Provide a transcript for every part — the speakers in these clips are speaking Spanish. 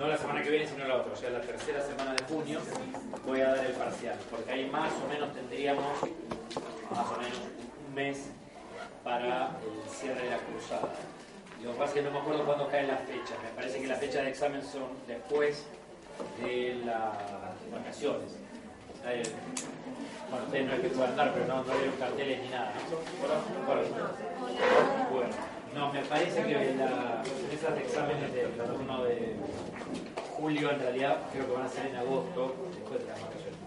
no la semana que viene, sino la otra, o sea, la tercera semana de junio, voy a dar el parcial, porque ahí más o menos tendríamos, más o menos, un mes para el cierre de la cruzada. Lo que pasa es que no me acuerdo cuándo caen las fechas, me parece que las fechas de examen son después de las vacaciones. Bueno, ustedes no es que puedan dar, pero no, no un carteles ni nada. Bueno, no, me parece que la, esas exámenes del 1 de julio en realidad creo que van a ser en agosto, después de las vacaciones.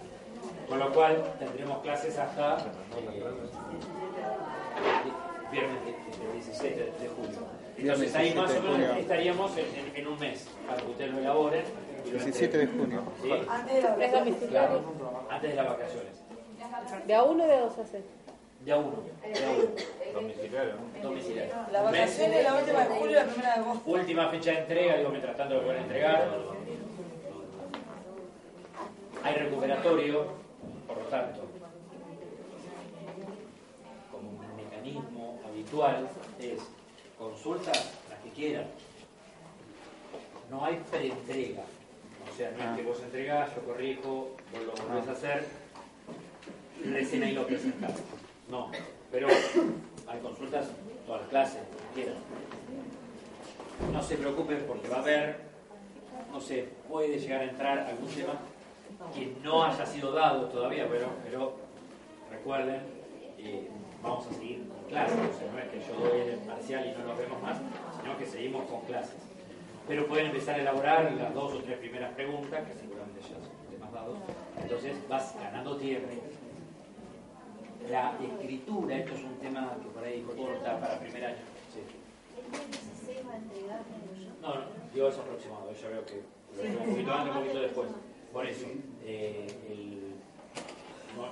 Con lo cual tendremos clases hasta eh, viernes 17 de julio. Entonces ahí más o menos estaríamos en, un mes para que ustedes lo elaboren. 17 de junio. Antes de las vacaciones. Claro, antes de las vacaciones. ¿De a uno o de a dos? De a uno. De a uno. Domiciliario. Domiciliario. La vacación es la última de julio y la primera de agosto. Última fecha de entrega, digo, mientras tanto lo pueden entregar. Hay recuperatorio, por lo tanto, como un mecanismo habitual, es consultas las que quieran. No hay preentrega. O sea, no es que vos entregás, yo corrijo, vos lo volvés a hacer, y recién ahí lo presentás. No, pero hay consultas todas las clases, quieran. No se preocupen porque va a haber, no sé, puede llegar a entrar algún tema que no haya sido dado todavía, pero, pero recuerden, eh, vamos a seguir con clases, o sea, no es que yo doy el parcial y no nos vemos más, sino que seguimos con clases. Pero pueden empezar a elaborar las dos o tres primeras preguntas, que seguramente ya son temas dados, entonces vas ganando tiempo. La escritura, esto es un tema que por ahí importa para primer año. Sí. No, no, yo es aproximado, yo veo que un poquito antes, un poquito después. Por eso, eh, el,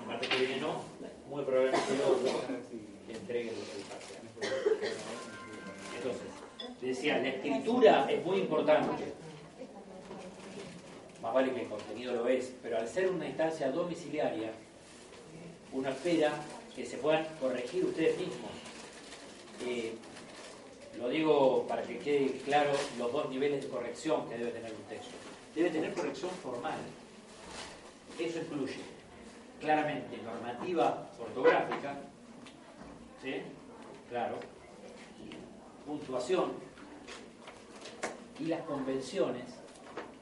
martes que viene no, muy probablemente lo, lo entregue el parcial. Entonces, decía, la escritura es muy importante. Más vale que el contenido lo es, pero al ser una instancia domiciliaria, uno espera que se puedan corregir ustedes mismos. Eh, lo digo para que quede claro los dos niveles de corrección que debe tener un texto debe tener corrección formal. Eso incluye claramente normativa ortográfica, ¿sí? Claro, puntuación y las convenciones,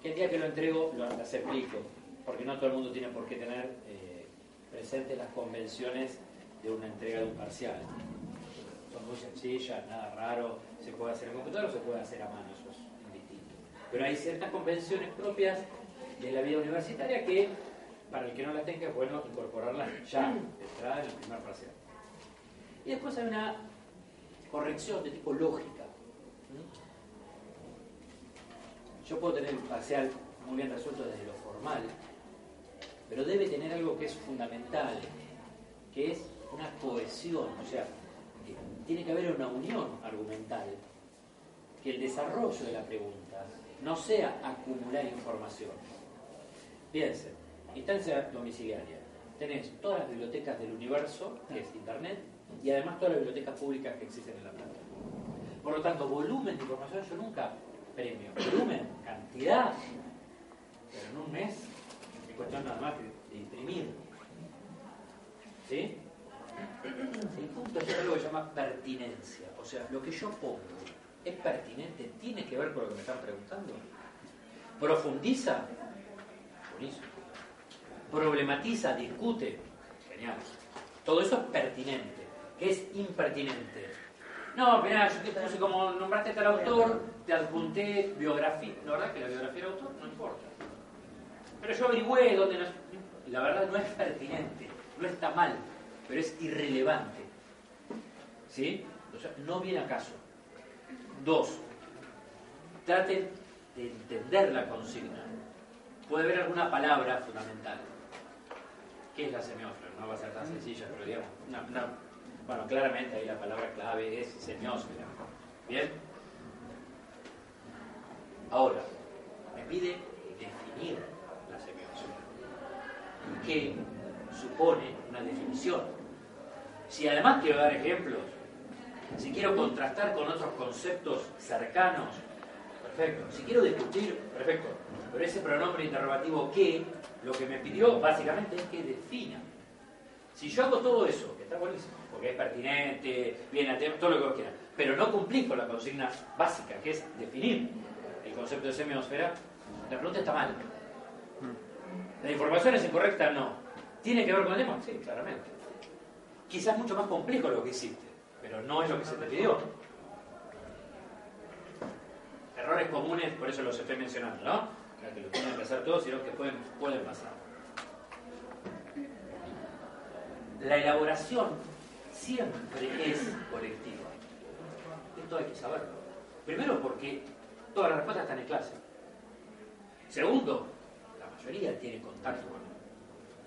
que el día que lo entrego las explico, porque no todo el mundo tiene por qué tener eh, presentes las convenciones de una entrega de un parcial. Son muy sencillas, nada raro, se puede hacer en computador o se puede hacer a mano, eso pero hay ciertas convenciones propias de la vida universitaria que, para el que no las tenga, es bueno incorporarlas ya, de entrada en el primer parcial. Y después hay una corrección de tipo lógica. Yo puedo tener un parcial muy bien resuelto desde lo formal, pero debe tener algo que es fundamental, que es una cohesión, o sea, tiene que haber una unión argumental, que el desarrollo de la pregunta no sea acumular información. Fíjense, instancia domiciliaria. Tenés todas las bibliotecas del universo, que es Internet, y además todas las bibliotecas públicas que existen en la planta. Por lo tanto, volumen de información yo nunca premio. Volumen, cantidad, pero en un mes es cuestión nada más de imprimir. ¿Sí? El punto es algo que se llama pertinencia, o sea, lo que yo pongo ¿Es pertinente? ¿Tiene que ver con lo que me están preguntando? ¿Profundiza? Buenísimo. ¿Problematiza? ¿Discute? Genial. Todo eso es pertinente. ¿Qué es impertinente? No, mira, yo te puse como nombraste tal autor, te adjunté biografía. La verdad que la biografía del autor no importa. Pero yo averigüé dónde no La verdad no es pertinente, no está mal, pero es irrelevante. ¿Sí? O sea, no viene a caso. Dos, traten de entender la consigna. Puede haber alguna palabra fundamental. ¿Qué es la semiósfera? No va a ser tan sencilla, pero digamos, bueno, claramente ahí la palabra clave es semiósfera. ¿Bien? Ahora, me pide definir. ¿Y qué supone una definición? Si además quiero dar ejemplos, si quiero contrastar con otros conceptos cercanos, perfecto. Si quiero discutir, perfecto. Pero ese pronombre interrogativo que, lo que me pidió básicamente es que defina. Si yo hago todo eso, que está buenísimo, porque es pertinente, viene a tema, todo lo que vos quieras, pero no cumplís con la consigna básica, que es definir el concepto de semiosfera, la pregunta está mal. ¿La información es incorrecta? No. ¿Tiene que ver con el tema? Sí, claramente. Quizás mucho más complejo lo que hiciste, pero no es lo que se te pidió. Errores comunes, por eso los estoy mencionando, ¿no? No que lo tienen que hacer todos, sino que pueden, pueden pasar. La elaboración siempre es colectiva. Esto hay que saberlo. Primero porque todas las respuestas están en clase. Segundo, mayoría tiene contacto con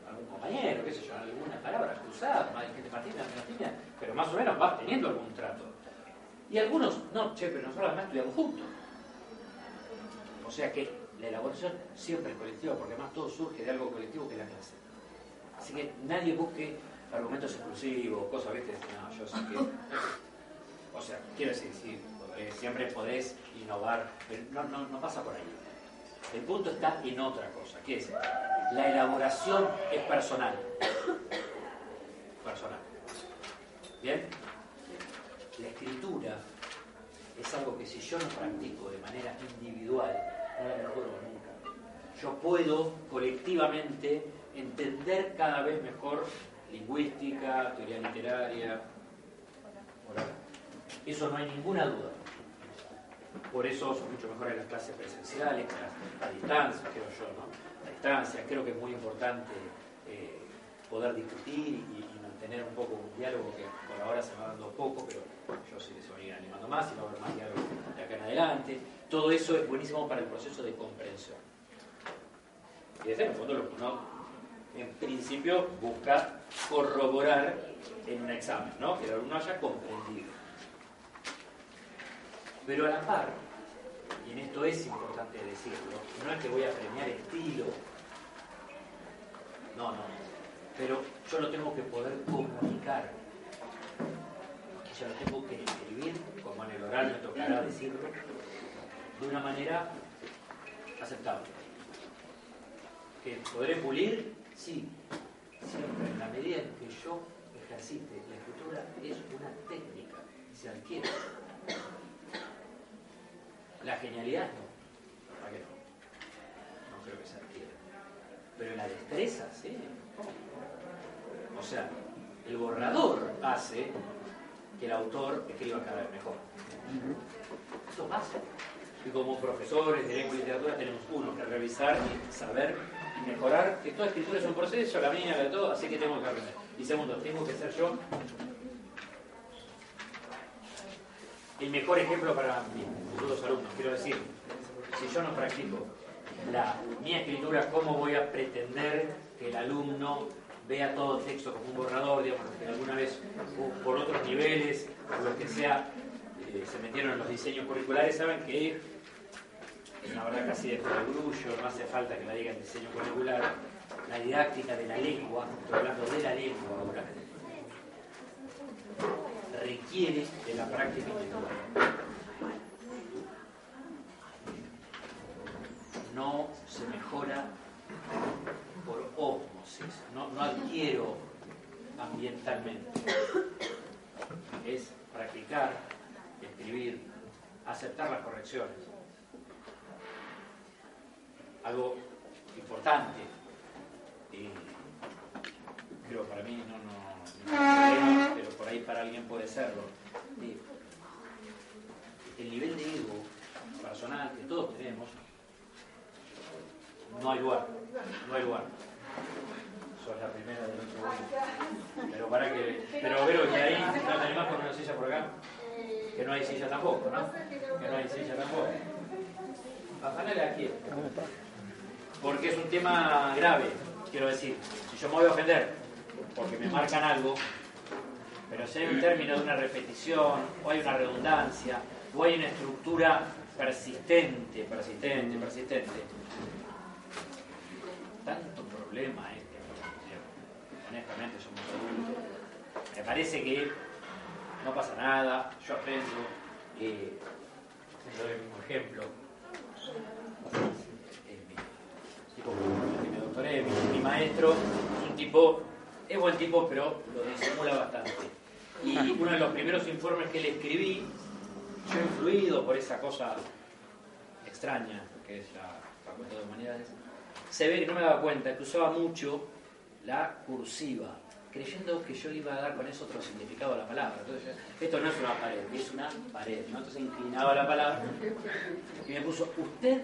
algún compañero, qué sé yo, alguna palabra cruzada, gente patina, patina, pero más o menos vas teniendo algún trato. Y algunos, no, che, pero nosotros además estudiamos juntos. O sea que la elaboración siempre es colectiva, porque además todo surge de algo colectivo que es la clase. Así que nadie busque argumentos exclusivos, cosas, ¿viste? No, yo sé que... O sea, quiero decir, sí, eh, siempre podés innovar, pero no, no, no pasa por ahí. El punto está en otra cosa, que es la elaboración es personal. Personal. ¿Bien? La escritura es algo que si yo no practico de manera individual, no la mejoro nunca. Yo puedo colectivamente entender cada vez mejor lingüística, teoría literaria. Eso no hay ninguna duda. Por eso son mucho mejores las clases presenciales que las a distancia, creo yo, ¿no? A distancia, creo que es muy importante eh, poder discutir y, mantener un poco un diálogo que por ahora se va dando poco, pero yo sí que se va a ir animando más y va a haber más diálogo de acá en adelante. Todo eso es buenísimo para el proceso de comprensión. Y desde el fondo lo que uno, en principio, busca corroborar en un examen, ¿no? que el alumno haya comprendido. Pero a la par, y en esto es importante decirlo, no es que voy a premiar estilo, no, no, pero yo lo tengo que poder comunicar, yo lo tengo que escribir, como en el oral me tocará decirlo, de una manera aceptable. ¿Que podré pulir? Sí, siempre en la medida en que yo ejercite la escritura es una técnica se adquiere. La genialidad no, ¿para qué no? No creo que se adquiera. Pero la destreza, sí. O sea, el borrador hace que el autor escriba cada vez mejor. Eso pasa. Y como profesores de lengua y literatura tenemos uno que revisar y saber y mejorar, que toda escritura es un proceso, la mía, la de todo, así que tengo que aprender. Y segundo, tengo que ser yo el mejor ejemplo para mis futuros alumnos. Quiero decir, si yo no practico la, mi escritura, ¿cómo voy a pretender que el alumno vea todo el texto como un borrador, digamos, que alguna vez por otros niveles, por lo que sea, eh, se metieron en los diseños curriculares, saben que la verdad casi de perogrullo, no hace falta que la diga el diseño curricular, la didáctica de la lengua, estoy hablando de la lengua ahora, requiere de la práctica intelectual. No se mejora por ósmosis, no, no adquiero ambientalmente. Es practicar, escribir, aceptar las correcciones. Algo importante, y creo para mí no, pero por ahí para alguien puede serlo. El nivel de ego personal que todos tenemos, no hay lugar, no hay lugar. Sos la primera del otro Pero para que. Pero Vero, que ahí no te animás con una silla por acá. Que no hay silla tampoco, ¿no? Que no hay silla tampoco. Bajanale aquí. Porque es un tema grave, quiero decir. Si yo me voy a ofender porque me marcan algo, pero si hay un término de una repetición, o hay una redundancia, o hay una estructura persistente, persistente, persistente, tanto problema este, honestamente somos adultos. Me parece que no pasa nada, yo aprendo, eh, doy el mismo ejemplo, tipo que me doctoré, mi, mi maestro, un tipo, es buen tipo, pero lo disimula bastante. Y uno de los primeros informes que le escribí, yo influido por esa cosa extraña que es la Facultad de Humanidades, se ve que no me daba cuenta que usaba mucho la cursiva, creyendo que yo iba a dar con eso otro significado a la palabra. Entonces, esto no es una pared, es una pared. ¿no? Entonces inclinaba la palabra y me puso, usted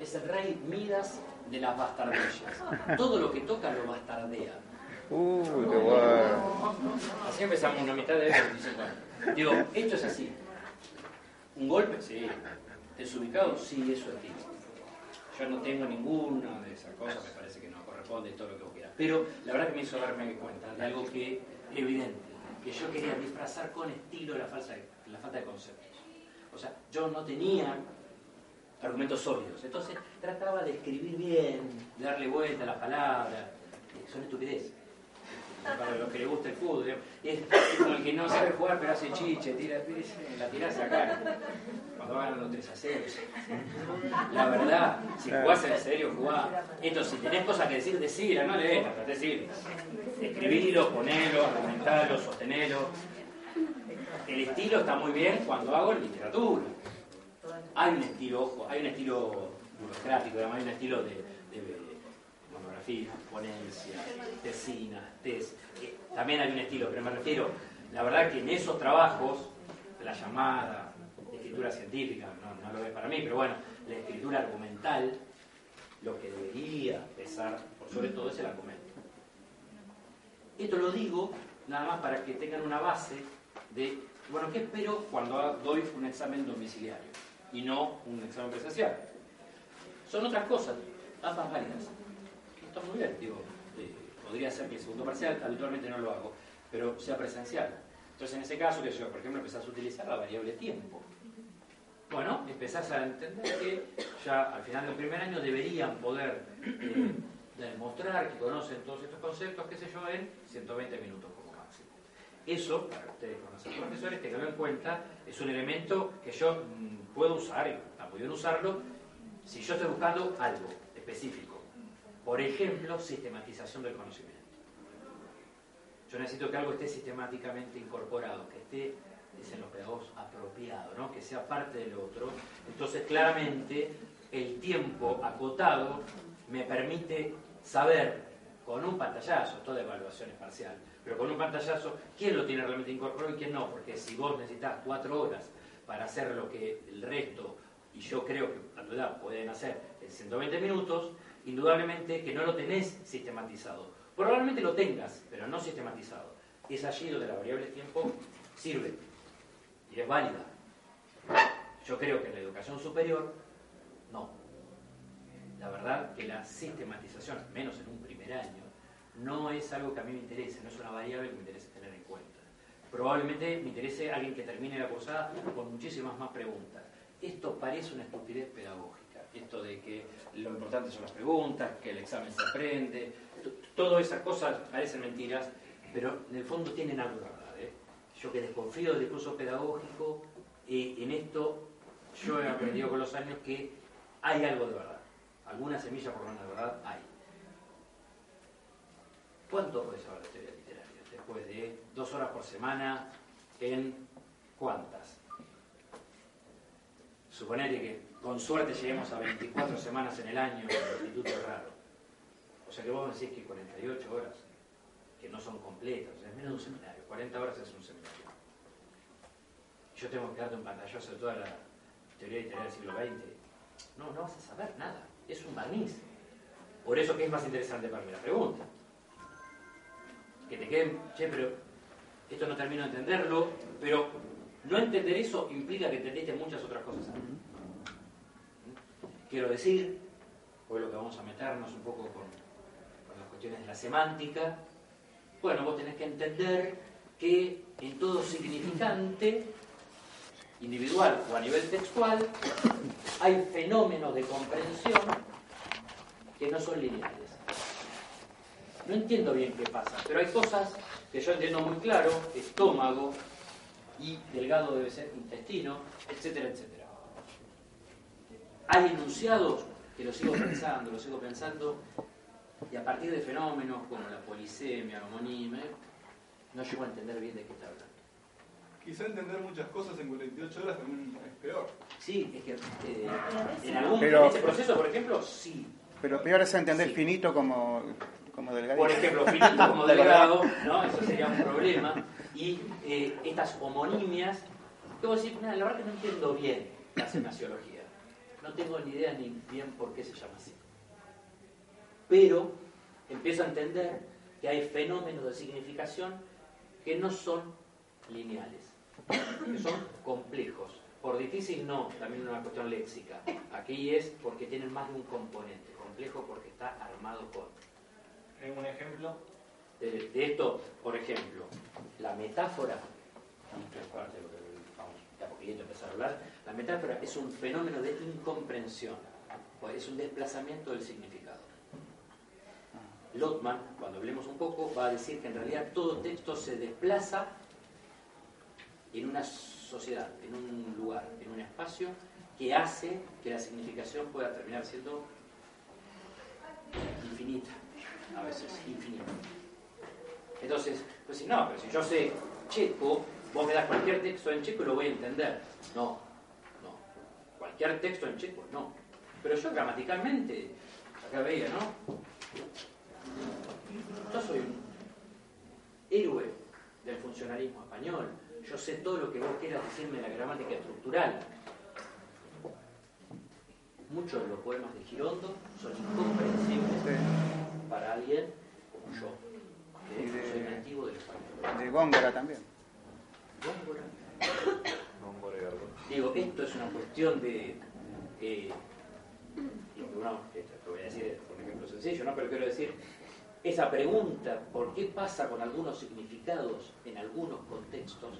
es el rey Midas de las bastardillas. Todo lo que toca lo bastardea. Uy, qué bueno. Así empezamos una mitad de 25 años. Digo, esto es así. ¿Un golpe? Sí. ¿Desubicado? Sí, eso es tipo. Yo no tengo ninguna de esas cosas, me parece que no corresponde todo lo que vos quieras. Pero la verdad que me hizo darme cuenta de algo que evidente, que yo quería disfrazar con estilo la, falsa, la falta de conceptos. O sea, yo no tenía argumentos sólidos. Entonces trataba de escribir bien, de darle vuelta a las palabras. Son estupidez. Para los que les gusta el fútbol. Es como el que no sabe jugar pero hace chiche, tira, la tirás acá. Cuando ganan los 3 a 0. La verdad, si jugás en serio, jugá. Esto, si tenés cosas que decir, decila, no lees, las decir. Escribilo, ponelo, argumentalo, sostenelo. El estilo está muy bien cuando hago literatura. Hay un estilo, ojo, hay un estilo burocrático, además hay un estilo de, de monografía, ponencia, tesina, test. También hay un estilo, pero me refiero, la verdad que en esos trabajos, la llamada escritura científica, no, no lo es para mí, pero bueno, la escritura argumental, lo que debería pesar, por sobre todo, es el argumento. Esto lo digo nada más para que tengan una base de, bueno, ¿qué espero cuando doy un examen domiciliario y no un examen presencial? Son otras cosas, ambas válidas. Está muy bien, digo, eh, podría ser que el segundo parcial, habitualmente no lo hago, pero sea presencial. Entonces, en ese caso, que yo, por ejemplo, empezás a utilizar la variable tiempo. Bueno, empezás a entender que ya al final del primer año deberían poder eh, demostrar que conocen todos estos conceptos, qué sé yo, en 120 minutos como máximo. Eso, para ustedes como ser profesores, tenganlo en cuenta, es un elemento que yo mm, puedo usar, y bien usarlo, si yo estoy buscando algo específico. Por ejemplo, sistematización del conocimiento. Yo necesito que algo esté sistemáticamente incorporado, que esté, dicen los pedagogos, apropiado, ¿no? que sea parte del otro. Entonces, claramente, el tiempo acotado me permite saber con un pantallazo, toda evaluación es parcial, pero con un pantallazo, quién lo tiene realmente incorporado y quién no, porque si vos necesitas cuatro horas para hacer lo que el resto, y yo creo que a tu pueden hacer en 120 minutos, indudablemente que no lo tenés sistematizado. Probablemente lo tengas, pero no sistematizado. Es allí donde la variable tiempo sirve y es válida. Yo creo que en la educación superior, no. La verdad que la sistematización, menos en un primer año, no es algo que a mí me interese, no es una variable que me interese tener en cuenta. Probablemente me interese alguien que termine la cursada con muchísimas más preguntas. Esto parece una estupidez pedagógica, esto de que lo importante son las preguntas, que el examen se aprende, todas esas cosas parecen mentiras, pero en el fondo tienen algo de verdad. ¿eh? Yo que desconfío del discurso pedagógico, eh, en esto yo he aprendido con los años que hay algo de verdad. Alguna semilla por lo menos de verdad hay. ¿Cuánto puede saber de teoría literaria? Después de dos horas por semana, ¿en cuántas? Suponete que con suerte lleguemos a 24 semanas en el año en el instituto raro. O sea que vos decís que 48 horas, que no son completas, es menos de un seminario, 40 horas es un seminario. Yo tengo que darte un pantallazo de toda la teoría literaria del siglo XX. No, no vas a saber nada, es un barniz. Por eso que es más interesante para mí la pregunta. Que te queden, che, pero esto no termino de entenderlo, pero no entender eso implica que entendiste muchas otras cosas antes. Quiero decir, hoy lo que vamos a meternos un poco con, con las cuestiones de la semántica, bueno, vos tenés que entender que en todo significante, individual o a nivel textual, hay fenómenos de comprensión que no son lineales. No entiendo bien qué pasa, pero hay cosas que yo entiendo muy claro, estómago y delgado debe ser intestino, etcétera, etcétera. hay enunciados que lo sigo pensando, lo sigo pensando, y a partir de fenómenos como la polisemia, la homonimia, no llego a entender bien de qué está hablando. Quizá entender muchas cosas en 48 horas también es peor. Sí, es que eh, en algún Pero- en ese proceso, por ejemplo, sí. Pero peor es entender Sí. finito como, como delgadito. Por ejemplo, finito como delgado, ¿no? Eso sería un problema. Y eh, estas homonimias, debo decir, "Mira, la verdad que no entiendo bien la semasiología. No tengo ni idea ni bien por qué se llama así. Pero empiezo a entender que hay fenómenos de significación que no son lineales, que son complejos. Por difícil no, también una cuestión léxica. Aquí es porque tienen más de un componente. Complejo porque está armado con. ¿Tengo un ejemplo? De, esto, por ejemplo, la metáfora, parte de a empezar a hablar, la metáfora es un fenómeno de incomprensión, o es un desplazamiento del significado. Lotman, cuando hablemos un poco, va a decir que en realidad todo texto se desplaza en una sociedad, en un lugar, en un espacio, que hace que la significación pueda terminar siendo infinita, a veces infinita. Entonces, pues si no, pero si yo sé checo, vos me das cualquier texto en checo y lo voy a entender. No, no. Cualquier texto en checo, no. Pero yo gramaticalmente, acá veía, ¿no? Yo soy un héroe del funcionalismo español. Yo sé todo lo que vos quieras decirme de la gramática estructural. Muchos de los poemas de Girondo son incomprensibles para alguien como yo, Y de-. De Góngora también. Góngora. Góngora y Gardón. Digo, esto es una cuestión de. eh, lo que uno, esto que voy a decir es un ejemplo sencillo, ¿no? Pero quiero decir, esa pregunta, ¿por qué pasa con algunos significados en algunos contextos?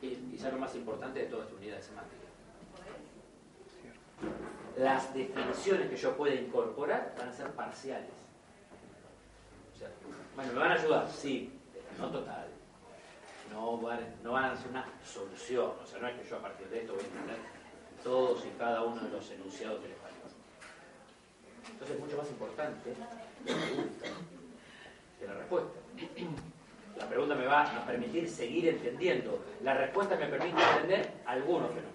Es quizá lo más importante de toda esta unidad semántica. Las definiciones que yo pueda incorporar van a ser parciales. Bueno, ¿me van a ayudar? Sí, pero no total no van, no van a ser una solución. O sea, no es que yo a partir de esto voy a entender todos y cada uno de los enunciados del español. Entonces es mucho más importante la pregunta que la respuesta. La pregunta me va a permitir seguir entendiendo. La respuesta me permite entender algunos fenómenos.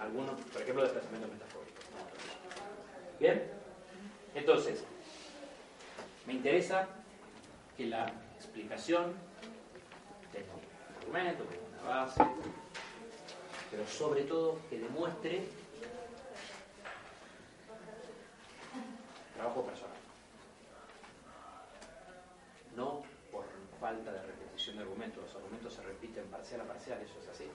Algunos, por ejemplo, desplazamiento metafórico. Bien. Entonces, me interesa que la explicación tenga un argumento, una base, pero sobre todo que demuestre trabajo personal. No por falta de repetición de argumentos, los argumentos se repiten parcial a parcial, eso es así.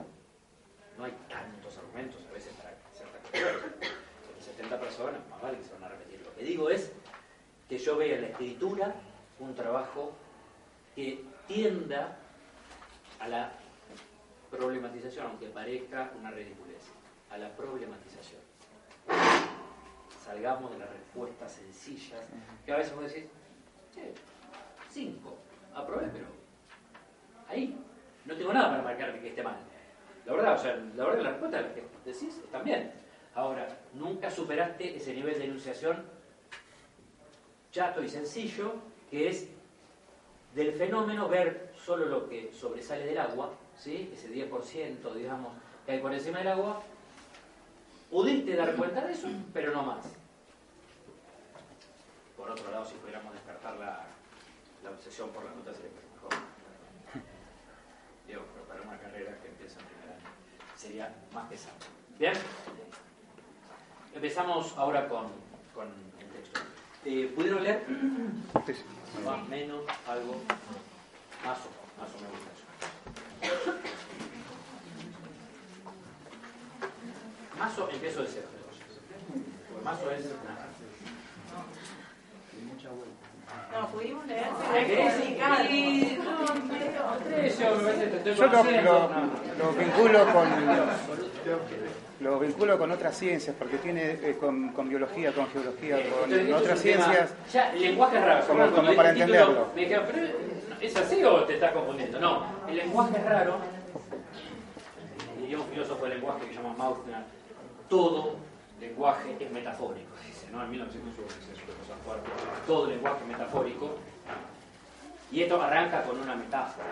No hay tantos argumentos a veces para ciertas cuestiones. Son 70 personas, más vale que se van a repetir. Lo que digo es que yo vea en la escritura un trabajo que tienda a la problematización, aunque parezca una ridiculez, a la problematización. Salgamos de las respuestas sencillas, que a veces vos decís, che, cinco, aprobé, pero ahí no tengo nada para marcar que esté mal. La verdad, o sea, la verdad que la respuesta que decís está bien. Ahora, nunca superaste ese nivel de enunciación chato y sencillo, que es del fenómeno ver solo lo que sobresale del agua, ¿sí? ese 10%, digamos, que hay por encima del agua, pudiste dar cuenta de eso, pero no más. Por otro lado, si pudiéramos despertar la, la obsesión por las notas sería mejor. Digo, pero para una carrera que empieza en primer año sería más pesado. ¿Bien? Empezamos ahora con. Eh, ¿Pudieron leer? Sí, sí. Más, menos, algo, más o más o menos eso. Mazo empiezo de cero. Porque mazo es nada. No, pudimos leer. Yo lo, lo- lo vinculo con lo vinculo con otras ciencias, porque tiene eh, con, con biología, con geología, Eh, con entonces, otras ciencias. Ya, el lenguaje es raro. Como- como para entenderlo. Me dijeron, pero ¿es así o te estás confundiendo? No, el lenguaje es raro. Diría un filósofo del lenguaje que se llama Mausner, todo lenguaje es metafórico, ¿no? En 1901 dice eso, cosa fuerte. Todo lenguaje metafórico. Y esto arranca con una metáfora.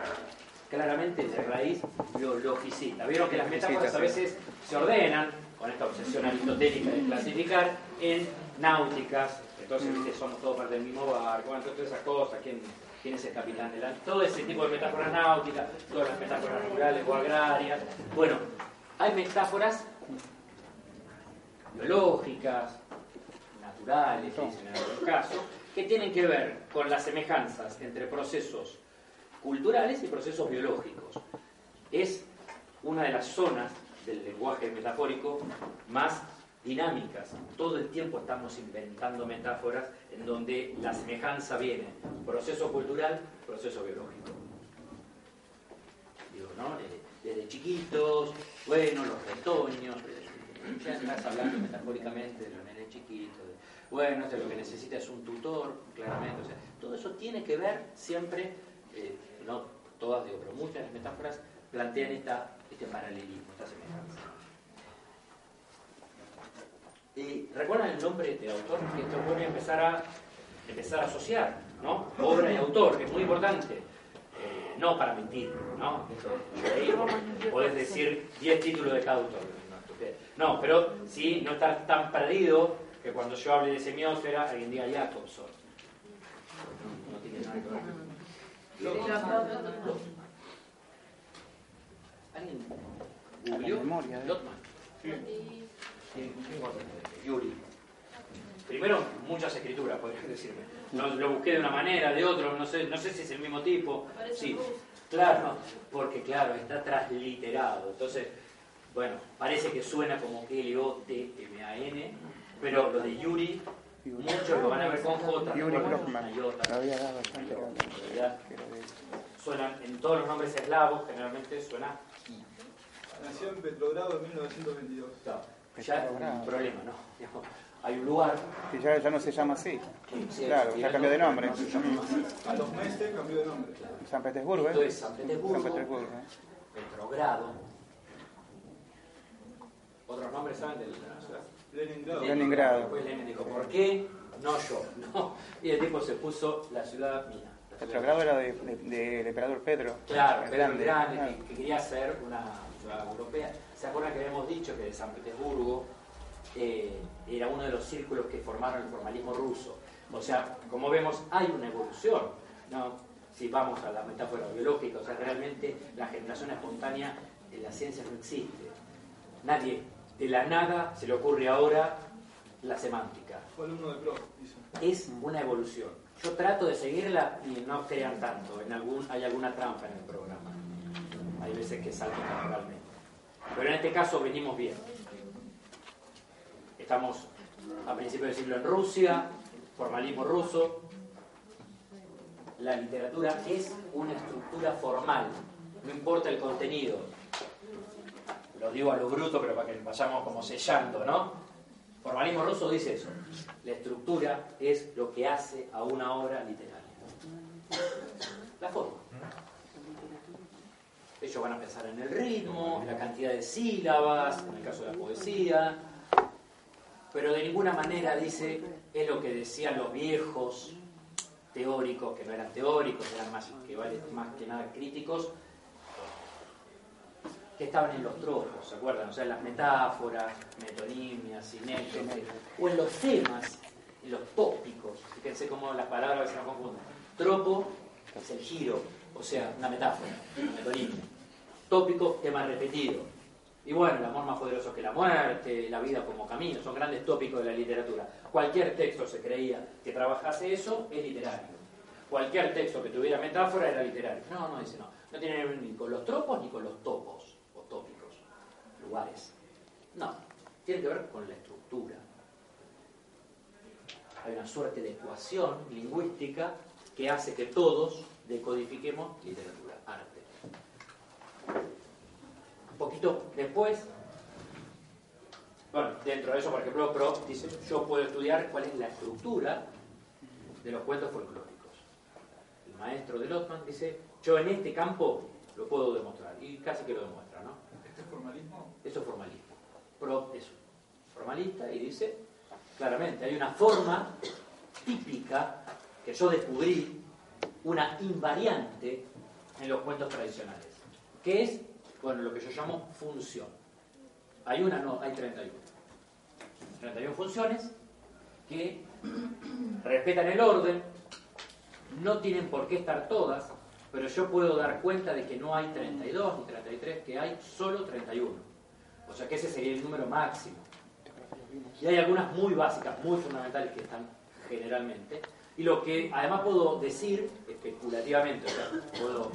Claramente de raíz lo logicita. Vieron que las metáforas a veces se ordenan, con esta obsesión aristotélica de clasificar, en náuticas. Entonces, ¿viste? somos todos parte del mismo barco, bueno, todas esas cosas. ¿Quién, quién es el capitán del. Todo ese tipo de metáforas náuticas, todas las metáforas rurales o agrarias. Bueno, hay metáforas biológicas, naturales, dicen en algunos casos, que tienen que ver con las semejanzas entre procesos culturales y procesos biológicos. Es una de las zonas del lenguaje metafórico más dinámicas. Todo el tiempo estamos inventando metáforas en donde la semejanza viene proceso cultural, proceso biológico. Digo, ¿no? Desde, chiquitos, bueno, los retoños, ya estás hablando metafóricamente de los nenes chiquitos, bueno, este lo que necesita es un tutor, claramente. Todo eso tiene que ver siempre, eh, no todas, digo, pero muchas metáforas plantean esta, este paralelismo, esta semejanza. Y recuerdan el nombre de autor, que esto a empezar a, empezar a asociar, ¿no? Obra y autor, que es muy importante. Eh, no para mentir, ¿no? Podés decir 10 títulos de cada autor. No, pero sí no estar tan perdido que cuando yo hable de semiósfera alguien diga Jacobson. No, no tiene nada que ver. ¿Alguien googleó? ¿eh? Lotman. Yuri. Primero, muchas escrituras, podrías decirme. No, lo busqué de una manera, de otro, no sé, no sé si es el mismo tipo. Sí, claro, porque claro, está transliterado. Entonces, bueno, parece que suena como L-O-T-M-A-N, pero lo de Yuri, muchos lo van a ver con J. Yuri Brockman. suenan en todos los nombres eslavos, generalmente suena I. Nació en Petrogrado en 1922. Claro, ya es un problema, ¿no? Hay un lugar que ya, ya no se llama así. Sí, Claro, sí, ya cambió de no, nombre. A los meses cambió de nombre. San Petersburgo, Esto ¿eh? es San Petersburgo, San Petersburgo, ¿eh? Petrogrado. ¿Otros nombres saben de la ciudad? Leningrado. Leningrado. Después Lenin dijo, ¿por qué? No yo, no. Y el tipo se puso la ciudad mía. Petrogrado era de- de- del emperador Pedro. Claro, Pedro Grande, Claro. que, que quería hacer una ciudad europea. ¿Se acuerdan que habíamos dicho que de San Petersburgo eh, era uno de los círculos que formaron el formalismo ruso? O sea, como vemos, hay una evolución, ¿no? Si vamos a la metáfora biológica, o sea, realmente la generación espontánea en la ciencia no existe. Nadie, de la nada, se le ocurre ahora la semántica es una evolución. Yo trato de seguirla y no crean tanto. En algún, hay alguna trampa en el programa. Hay veces que salto naturalmente. Pero en este caso venimos bien. Estamos a principios del siglo en Rusia, formalismo ruso. La literatura es una estructura formal, no importa el contenido. Lo digo a lo bruto, pero para que vayamos como sellando, ¿no? Formalismo ruso dice eso. La estructura es lo que hace a una obra literaria. La forma. Ellos van a pensar en el ritmo, en la cantidad de sílabas, en el caso de la poesía, pero de ninguna manera dice, es lo que decían los viejos teóricos, que no eran teóricos, eran más que, más que nada críticos, que estaban en los tropos, ¿se acuerdan? O sea, en las metáforas, metonimias, sinécdoques, o en los temas, en los tópicos. Fíjense cómo las palabras se nos confunden. Tropo es el giro, o sea, una metáfora, una metonimia. Tópico, tema repetido. Y bueno, el amor más poderoso que la muerte, la vida como camino, son grandes tópicos de la literatura. Cualquier texto se creía que trabajase eso es literario. Cualquier texto que tuviera metáfora era literario. No, no, dice no. No tiene que ver ni con los tropos ni con los topos No, tiene que ver con la estructura. Hay una suerte de ecuación lingüística que hace que todos decodifiquemos literatura, arte. Un poquito después, bueno, dentro de eso, por ejemplo, Proust dice, yo puedo estudiar cuál es la estructura de los cuentos folclóricos. El maestro de Lotman dice, yo en este campo lo puedo demostrar, y casi que lo demuestra, ¿no? ¿Este es formalismo? Eso es formalismo. Proust es formalista y dice claramente, hay una forma típica que yo descubrí, una invariante en los cuentos tradicionales, que es, bueno, lo que yo llamo función. Hay una, no, hay 31. 31 funciones que respetan el orden, no tienen por qué estar todas, pero yo puedo dar cuenta de que no hay 32 ni 33, que hay solo 31. O sea que ese sería el número máximo. Y hay algunas muy básicas, muy fundamentales que están generalmente. Y lo que además puedo decir especulativamente, o sea, puedo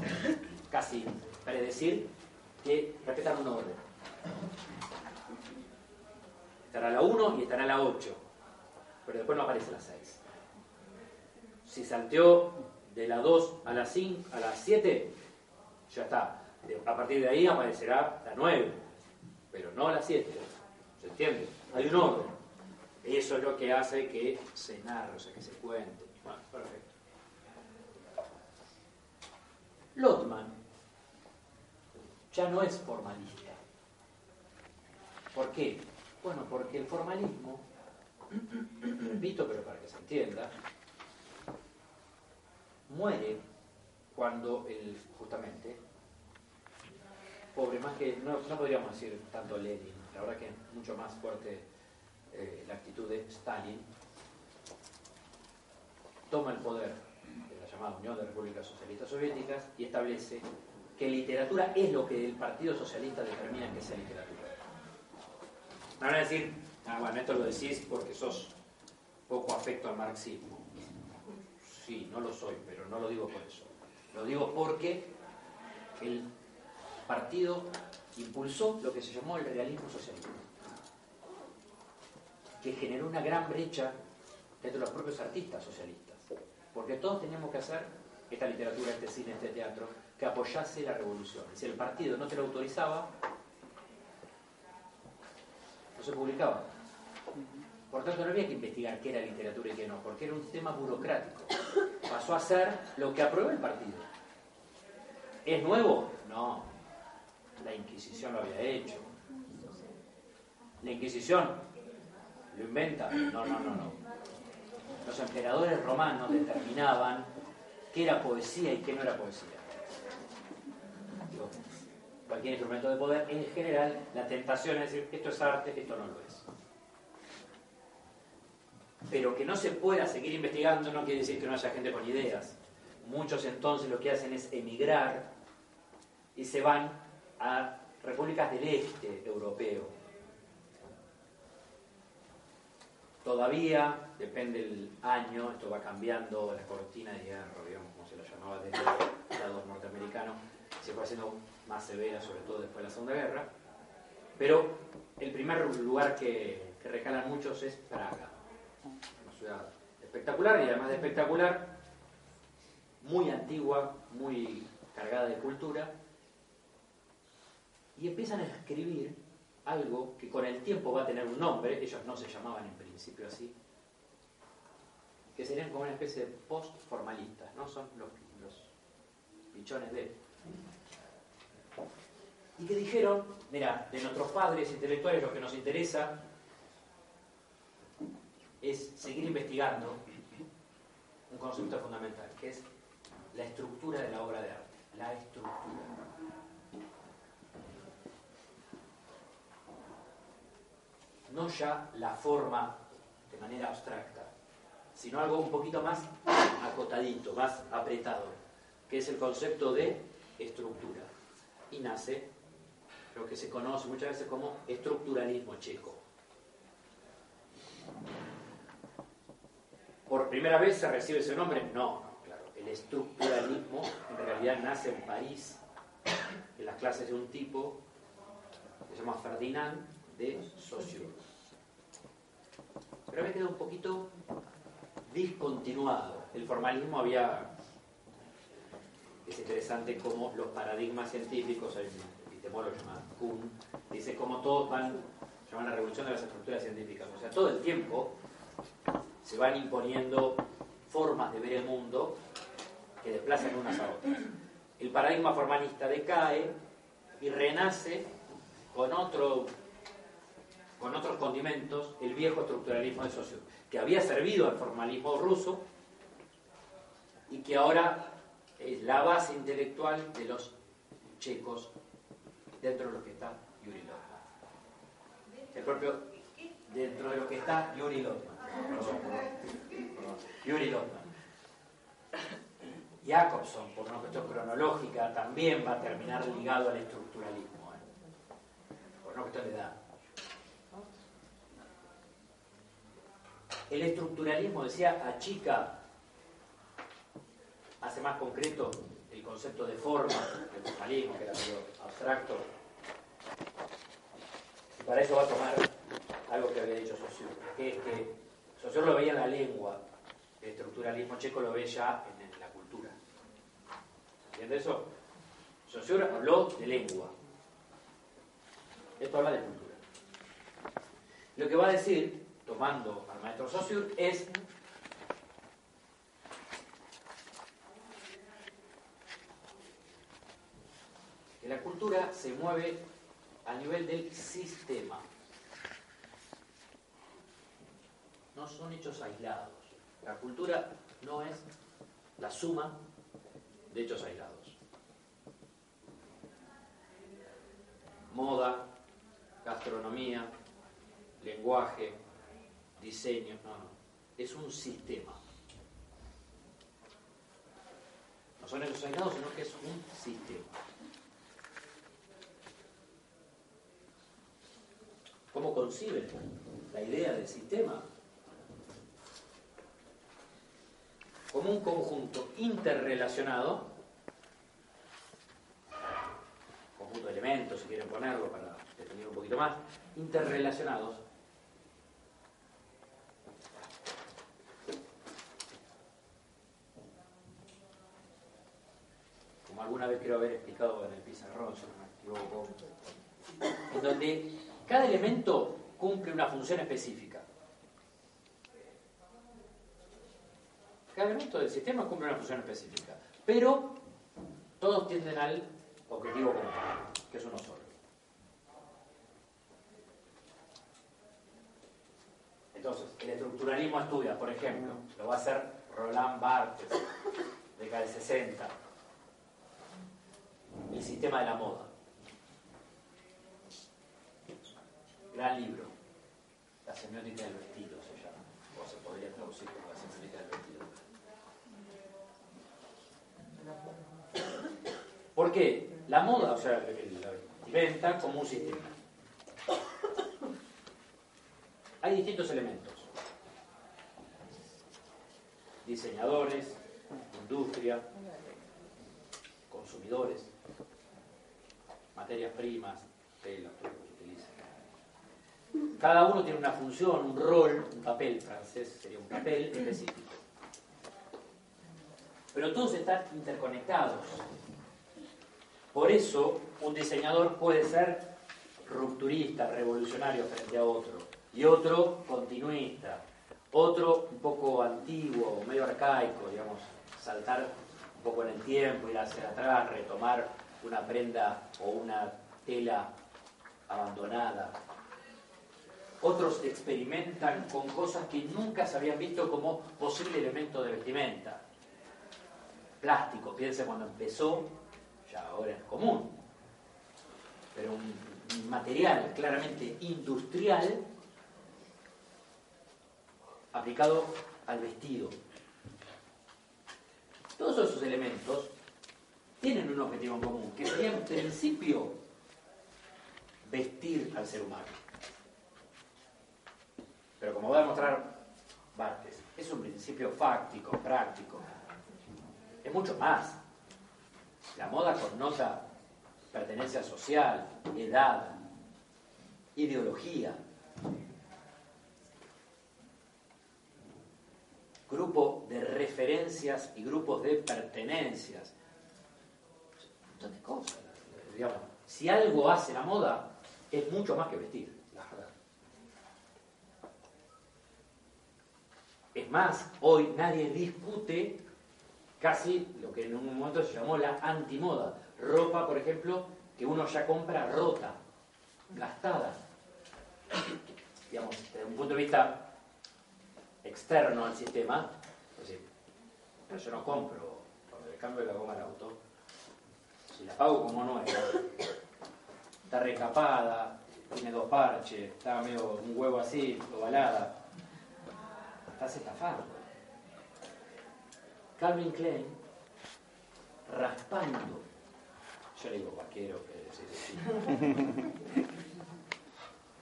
casi predecir que respetan un orden. Estará la 1 y estará la 8, pero después no aparece la 6. Si salteó de la 2 a la 5, a la 7, ya está. A partir de ahí aparecerá la 9, pero no la 7. ¿Se entiende? Hay un orden. Eso es lo que hace que se narre, o sea, que se cuente. Bueno, perfecto. Lotman ya no es formalista. ¿Por qué? Bueno, porque el formalismo, repito, pero para que se entienda, muere cuando el, justamente, pobre, más que, no, no podríamos decir tanto Lenin, la verdad que es mucho más fuerte eh, la actitud de Stalin, toma el poder de la llamada Unión de Repúblicas Socialistas Soviéticas y establece que literatura es lo que el Partido Socialista determina que sea literatura. Me van a decir, ah, bueno, esto lo decís porque sos poco afecto al marxismo. Sí, no lo soy, pero no lo digo por eso. Lo digo porque el partido impulsó lo que se llamó el realismo socialista, que generó una gran brecha entre los propios artistas socialistas, porque todos teníamos que hacer esta literatura, este cine, este teatro, que apoyase la revolución. Si el partido no te lo autorizaba, no se publicaba. Por tanto, no había que investigar qué era literatura y qué no, porque era un sistema burocrático. Pasó a ser lo que aprobó el partido. ¿Es nuevo? No. La Inquisición lo había hecho. La Inquisición lo inventa. No, no, no, no. Los emperadores romanos determinaban qué era poesía y qué no era poesía. cualquier instrumento de poder, en general, la tentación es decir, esto es arte, esto no lo es. Pero que no se pueda seguir investigando no quiere decir que no haya gente con ideas. Muchos entonces lo que hacen es emigrar y se van a repúblicas del este europeo. Todavía, depende del año, esto va cambiando, la cortina de hierro, digamos, como se lo llamaba desde el lado norteamericano, se fue haciendo más severa, sobre todo después de la Segunda Guerra. Pero el primer lugar que, que recalan muchos es Praga, una ciudad espectacular y además de espectacular, muy antigua, muy cargada de cultura, y empiezan a escribir algo que con el tiempo va a tener un nombre, ellos no se llamaban en principio así, que serían como una especie de post-formalistas, ¿no? Son los, los de... Y que dijeron, mira, de nuestros padres intelectuales lo que nos interesa es seguir investigando un concepto fundamental, que es la estructura de la obra de arte, la estructura. no ya la forma de manera abstracta, sino algo un poquito más acotadito, más apretado, que es el concepto de estructura. Y nace lo que se conoce muchas veces como estructuralismo checo. ¿Por primera vez se recibe ese nombre? No, claro. El estructuralismo en realidad nace en París, en las clases de un tipo que se llama Ferdinand de Saussure. Pero había quedado un poquito discontinuado. El formalismo había... Es interesante cómo los paradigmas científicos, el epistemólogo llama Kuhn, dice cómo todos van, llaman la revolución de las estructuras científicas. O sea, todo el tiempo se van imponiendo formas de ver el mundo que desplazan unas a otras. El paradigma formalista decae y renace con otro con otros condimentos el viejo estructuralismo de Saussure, que había servido al formalismo ruso y que ahora es la base intelectual de los checos, dentro de lo que está Yuri Lotman. El propio, dentro de lo que está Yuri Lotman. Yuri Lotman. Jacobson, por una cuestión cronológica, también va a terminar ligado al estructuralismo, ¿eh? por una cuestión de edad. El estructuralismo, decía, achica, hace más concreto el concepto de forma del formalismo, que era medio abstracto. Y para eso va a tomar algo que había dicho Saussure, que es que Saussure lo veía en la lengua, el estructuralismo checo lo ve ya en la cultura. ¿Entiende eso? Saussure habló de lengua. Esto habla de cultura. Lo que va a decir, tomando al maestro Saussure, es que la cultura se mueve a nivel del sistema. No son hechos aislados. La cultura no es la suma de hechos aislados. Moda, gastronomía, lenguaje, diseño, no, no. Es un sistema. No son hechos aislados, sino que es un sistema. ¿Cómo conciben la idea del sistema? Como un conjunto interrelacionado, conjunto de elementos, si quieren ponerlo para definir un poquito más, interrelacionados. Como alguna vez creo haber explicado en el pizarrón, si no me equivoco, en donde cada elemento cumple una función específica. Cada elemento del sistema cumple una función específica, pero todos tienden al objetivo común, que es uno solo. Entonces, el estructuralismo estudia, por ejemplo, lo va a hacer Roland Barthes, década del 60, el sistema de la moda. Gran libro, La semiótica del vestido se llama, o se podría traducir como la semiótica del vestido. ¿Por qué? La moda, o sea, la vestimenta como un sistema. Hay distintos elementos. Diseñadores, industria, consumidores, materias primas, telas, todo lo que se utiliza. Cada uno tiene una función, un rol, un papel, francés sería un papel específico. Pero todos están interconectados. Por eso un diseñador puede ser rupturista, revolucionario frente a otro, y otro continuista, otro un poco antiguo, medio arcaico, digamos, saltar un poco en el tiempo, ir hacia atrás, retomar una prenda o una tela abandonada. Otros experimentan con cosas que nunca se habían visto como posible elemento de vestimenta. Plástico, piensa cuando empezó, ahora es común, pero un material claramente industrial aplicado al vestido. Todos esos elementos tienen un objetivo en común, que sería en principio vestir al ser humano. Pero como va a demostrar Bartes, es un principio fáctico, práctico. Es mucho más. La moda connota pertenencia social, edad, ideología, grupo de referencias y grupos de pertenencias. Un montón de cosas. Digamos, si algo hace la moda, es mucho más que vestir, la verdad. Es más, hoy nadie discute casi lo que en un momento se llamó la antimoda. Ropa, por ejemplo, que uno ya compra rota, gastada. digamos, desde un punto de vista externo al sistema, es decir, yo no compro, cuando le cambio la goma al auto, si la pago como nueva, está recapada, tiene dos parches, está medio un huevo así, ovalada, estás estafando. Calvin Klein, raspando, yo le digo vaquero, que sí, sí,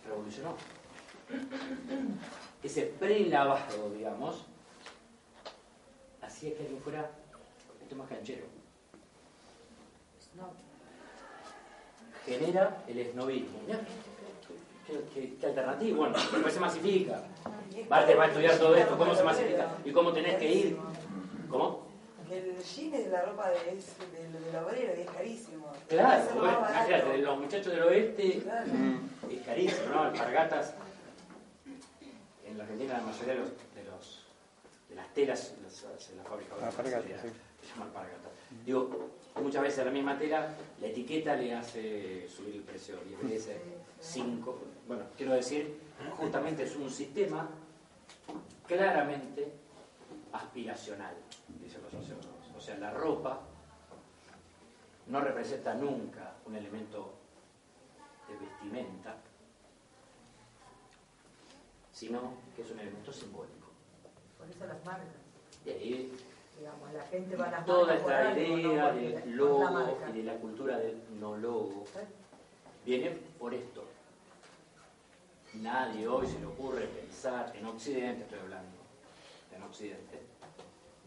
revolucionó. Ese prelavado, digamos, hacía que alguien fuera un poquito más canchero. Genera el esnovismo. ¿Qué, qué, qué alternativa? Bueno, después se masifica. Marte va a estudiar todo esto, cómo se masifica y cómo tenés que ir. ¿Cómo? El jean es la ropa de, es del, del obrero y es carísimo. Claro, bueno, imagínate, los muchachos del oeste Claro. es carísimo, ¿no? Alpargatas. En la Argentina la mayoría de, los, de, los, de las telas las, se las fabrica Alpargatas, sí. Se llama alpargata. Digo, muchas veces a la misma tela, la etiqueta le hace subir el precio 10 veces, 5. Bueno, quiero decir, justamente es un sistema claramente aspiracional, dicen los sociólogos. O sea, la ropa no representa nunca un elemento de vestimenta, sino que es un elemento simbólico. Por eso las marcas. Y ahí Digamos, la gente va a las toda esta idea del la logo y de la cultura del no logo viene por esto. Nadie hoy se le ocurre pensar, en Occidente estoy hablando, en Occidente,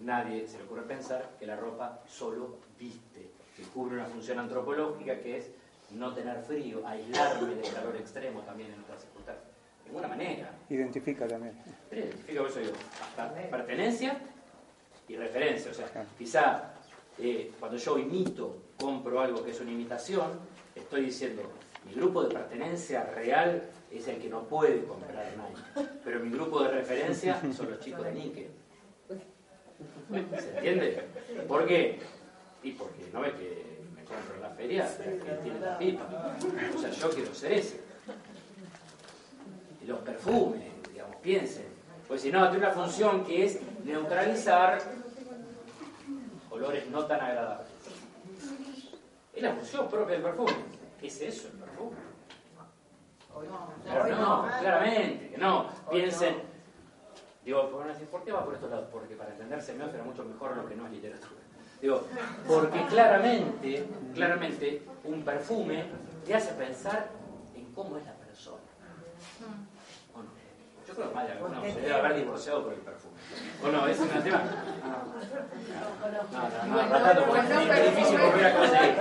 nadie se le ocurre pensar que la ropa solo viste, que cubre una función antropológica que es no tener frío, aislarme del calor extremo también en otras circunstancias. De ninguna manera. Identifica también. Pero identifica, por eso digo, pertenencia y referencia. O sea, Claro. quizá eh, cuando yo imito, compro algo que es una imitación, estoy diciendo, mi grupo de pertenencia real es el que no puede comprar Nike, pero mi grupo de referencia son los chicos de Nike. ¿Se entiende? ¿Por qué? Y porque no ves que me compro la feria el que tiene la pipa. O sea, yo quiero ser ese. Y los perfumes, digamos, piensen. Pues si no, tiene una función que es neutralizar olores no tan agradables. Es la función propia del perfume. ¿Es eso el perfume? No, claramente, que no. Piensen, digo, ¿por qué va por estos lados? Porque para entender semiófera mucho mejor lo que no es literatura. Digo, porque claramente, claramente, un perfume te hace pensar en cómo es la persona. ¿O no? Yo creo que de alguno se debe haber divorciado por el perfume. ¿O no? ¿Es un tema? No, no, no, tratando porque es difícil volver a conseguir.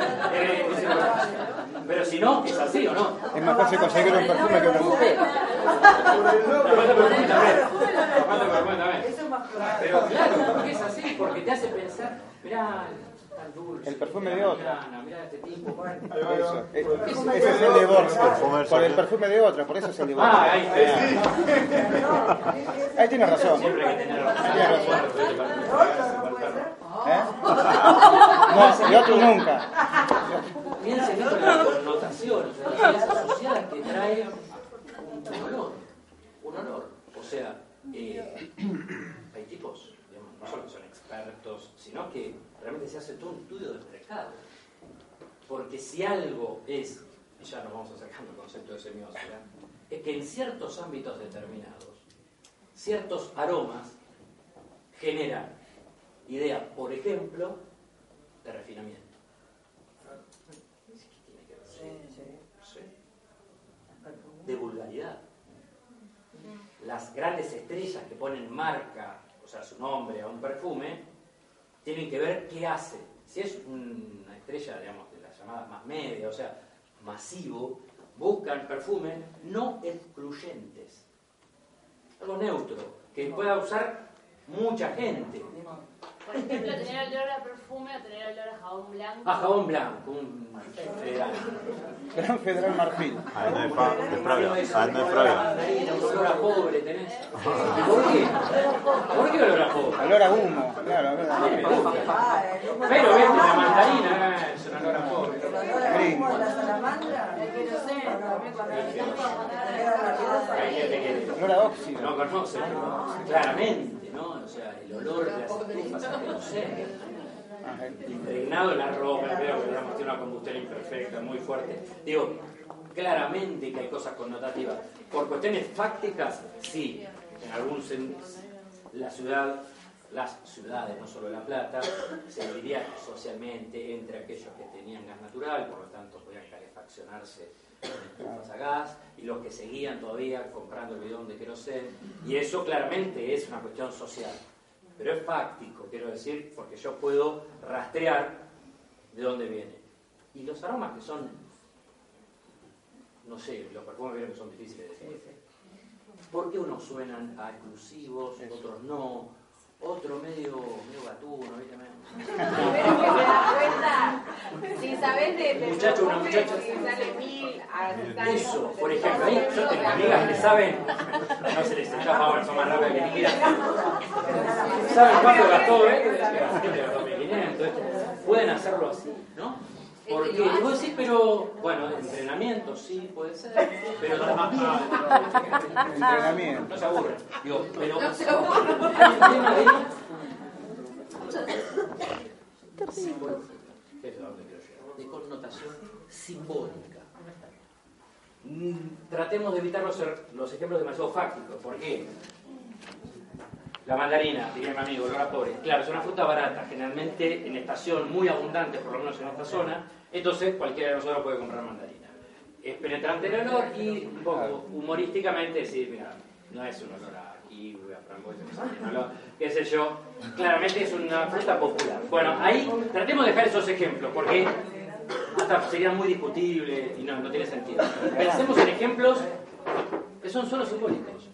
Pero si no, es así o no. Es más fácil conseguir un perfume que una mujer. Eso es más probable. Pero claro, porque es así, porque te hace pensar, mirá. El perfume mirá de la otra. mañana, Mirá este tipo. Eso. Es- Ese es el divorcio. Por el perfume de otra, por eso es el divorcio. Ah, ahí está. Ahí tiene razón. Siempre hay que tener Tiene razón. ¿Eh? No, de otro nunca. Piensen esto en las connotaciones, en las asociadas que trae un, olor. Un olor. O sea, eh, hay tipos, digamos, no solo que son expertos, sino que realmente se hace todo un estudio del mercado. Porque si algo es, y ya nos vamos acercando al concepto de semiótica, es que en ciertos ámbitos determinados, ciertos aromas generan ideas, por ejemplo, de refinamiento. De vulgaridad. Las grandes estrellas que ponen marca, o sea, su nombre a un perfume, tienen que ver qué hace. Si es una estrella, digamos, de las llamadas más media, o sea, masivo, buscan perfumes no excluyentes. Algo neutro, que pueda usar mucha gente. Por ejemplo, tener olor a perfume o tener olor a jabón blanco. Ah, jabón blanco, un federal. Gran Federal Marfil. Ah, no es pa- de Praga. Eso, Ah, no es un olor a a pobre tenés. ¿Y por qué? ¿Por qué olor a pobre? Olor a humo, claro. olor a A humo. Pero la viste, la mandarina es un olor a pobre. El olor al humo de la salamandra. El queroseno, también cuando Te queda la piedra. Hay gente que Olor a no conoce, claramente, ¿no? O sea, el olor de las estufas a impregnado en la ropa, veo que digamos, tiene una combustión imperfecta, muy fuerte. Digo, claramente que hay cosas connotativas. Por cuestiones fácticas, sí. En algún sen- la ciudad, las ciudades, no solo La Plata, se dividían socialmente entre aquellos que tenían gas natural, por lo tanto podían calefaccionarse en estufas a gas, y los que seguían todavía comprando el bidón de queroseno. Y eso claramente es una cuestión social. Pero es fáctico, quiero decir, porque yo puedo rastrear de dónde viene. Y los aromas que son, no sé, los perfumes vieron que son difíciles de decir. ¿Por qué unos suenan a exclusivos, otros no? Otro medio, medio gatuno, ¿viste? Pero que te das cuenta, si sabes de, de Muchacho, una muchacha. si sale mil a Eso, por ejemplo, ahí yo tengo amigas que saben, no se les escapa, bueno, son más rápidas que Nikita. ¿Saben cuánto gastó él? La gente gastó 1500, esto. Pueden hacerlo así, ¿no? Porque vos decís, pero, bueno, entrenamiento sí puede ser, pero también. Entrenamiento. No se aburre. Digo, pero. No se aburre. De. Simbólico. Es a donde quiero llegar. De connotación simbólica. Mm, Tratemos de evitar los, er- los ejemplos demasiado fácticos. ¿Por qué? La mandarina, diría mi amigo, olor a pobre. Claro, es una fruta barata, generalmente en estación muy abundante, por lo menos en esta zona. Entonces, cualquiera de nosotros puede comprar mandarina. Es penetrante el olor y un poco humorísticamente decir, mira, no es un olor a kiwi, a frambuesa, no olor, qué sé yo. Claramente es una fruta popular. Bueno, ahí tratemos de dejar esos ejemplos, porque hasta sería muy discutible y no, no tiene sentido. Pensemos en ejemplos que son solo simbólicos.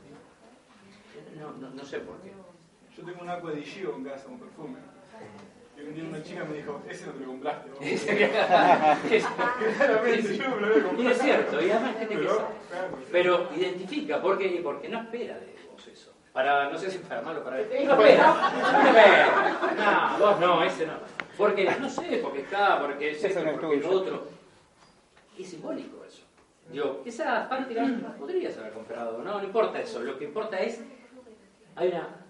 No, no, no sé por qué. Yo tengo un agua de Gio en casa, un perfume. Y un día una chica me dijo, ese no te lo compraste vos. Claramente, yo no me lo había y es cierto, y además hay gente que Pero, sabe. Pero identifica, ¿por qué? Porque no espera de vos eso. Para, no sé si para mal o para bien. No espera, no espera. No, vos no, ese no. Porque, no sé, porque está, porque es esto, porque tuyo. otro. Es simbólico eso. Digo, esa parte la podrías haber comprado, no, no importa eso. Lo que importa es, hay una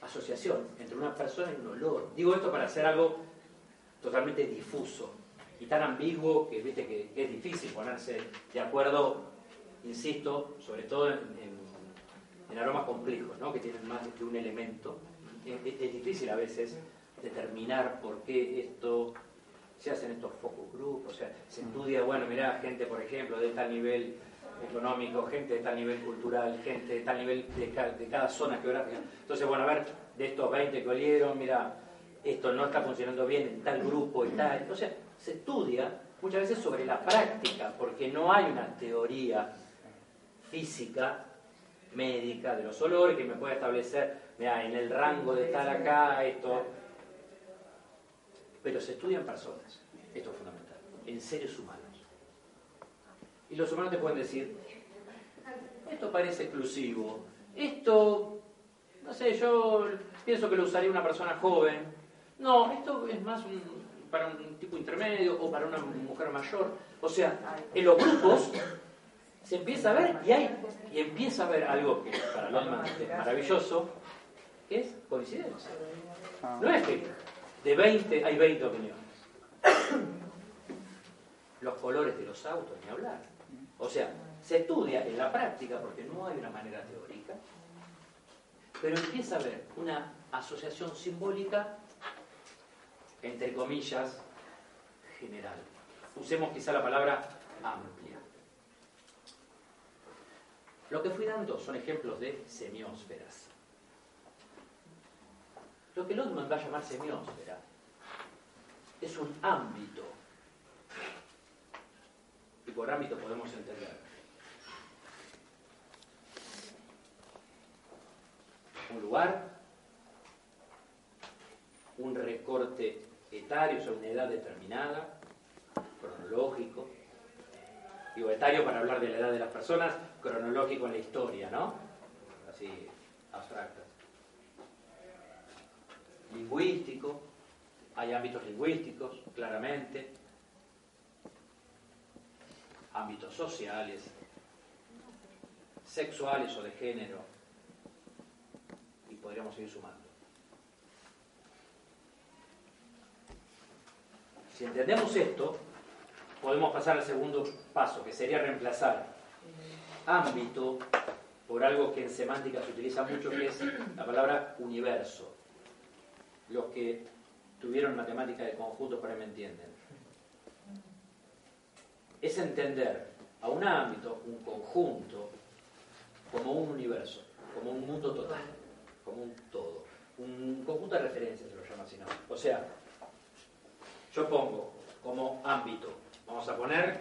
asociación entre una persona y un olor. Digo esto para hacer algo totalmente difuso y tan ambiguo que viste que, que es difícil ponerse de acuerdo, insisto, sobre todo en, aromas complejos, ¿no? que tienen más de un elemento. Es, difícil a veces determinar por qué esto se hacen estos focus group, o sea, se estudia, bueno, mirá, gente, por ejemplo, de tal nivel económico, gente de tal nivel cultural, gente de tal nivel de, ca- de cada zona geográfica. Entonces, bueno, a ver, de estos 20 que olieron, mira, esto no está funcionando bien en tal grupo y tal. O sea, se estudia muchas veces sobre la práctica, porque no hay una teoría física, médica de los olores que me pueda establecer, mira, en el rango de tal acá, esto. Pero se estudia en personas, esto es fundamental, en seres humanos. Y los humanos te pueden decir, esto parece exclusivo, esto, no sé, yo pienso que lo usaría una persona joven, no, esto es más un- para un tipo intermedio o para una mujer mayor. O sea, en los grupos se empieza a ver y hay y empieza a ver algo que para Lotman es maravilloso, que es coincidencia. Ah. No es que de 20 hay 20 opiniones. Los colores de los autos, ni hablar. O sea, se estudia en la práctica porque no hay una manera teórica, pero empieza a haber una asociación simbólica, entre comillas, general. Usemos quizá la palabra amplia. Lo que fui dando son ejemplos de semiósferas. Lo que Lotman va a llamar semiósfera es un ámbito. Y por ámbito podemos entender un lugar, un recorte etario, o sea, una edad determinada, cronológico. Digo etario para hablar de la edad de las personas, cronológico en la historia, ¿no? Así, abstractas. lingüístico, hay ámbitos lingüísticos, claramente, ámbitos sociales, sexuales o de género, y podríamos seguir sumando. Si entendemos esto, podemos pasar al segundo paso, que sería reemplazar ámbito por algo que en semántica se utiliza mucho, que es la palabra universo. Los que tuvieron matemática de conjuntos para me entienden. Es entender a un ámbito, un conjunto, como un universo, como un mundo total, como un todo. Un conjunto de referencias se lo llama así, ¿no? O sea, yo pongo como ámbito, vamos a poner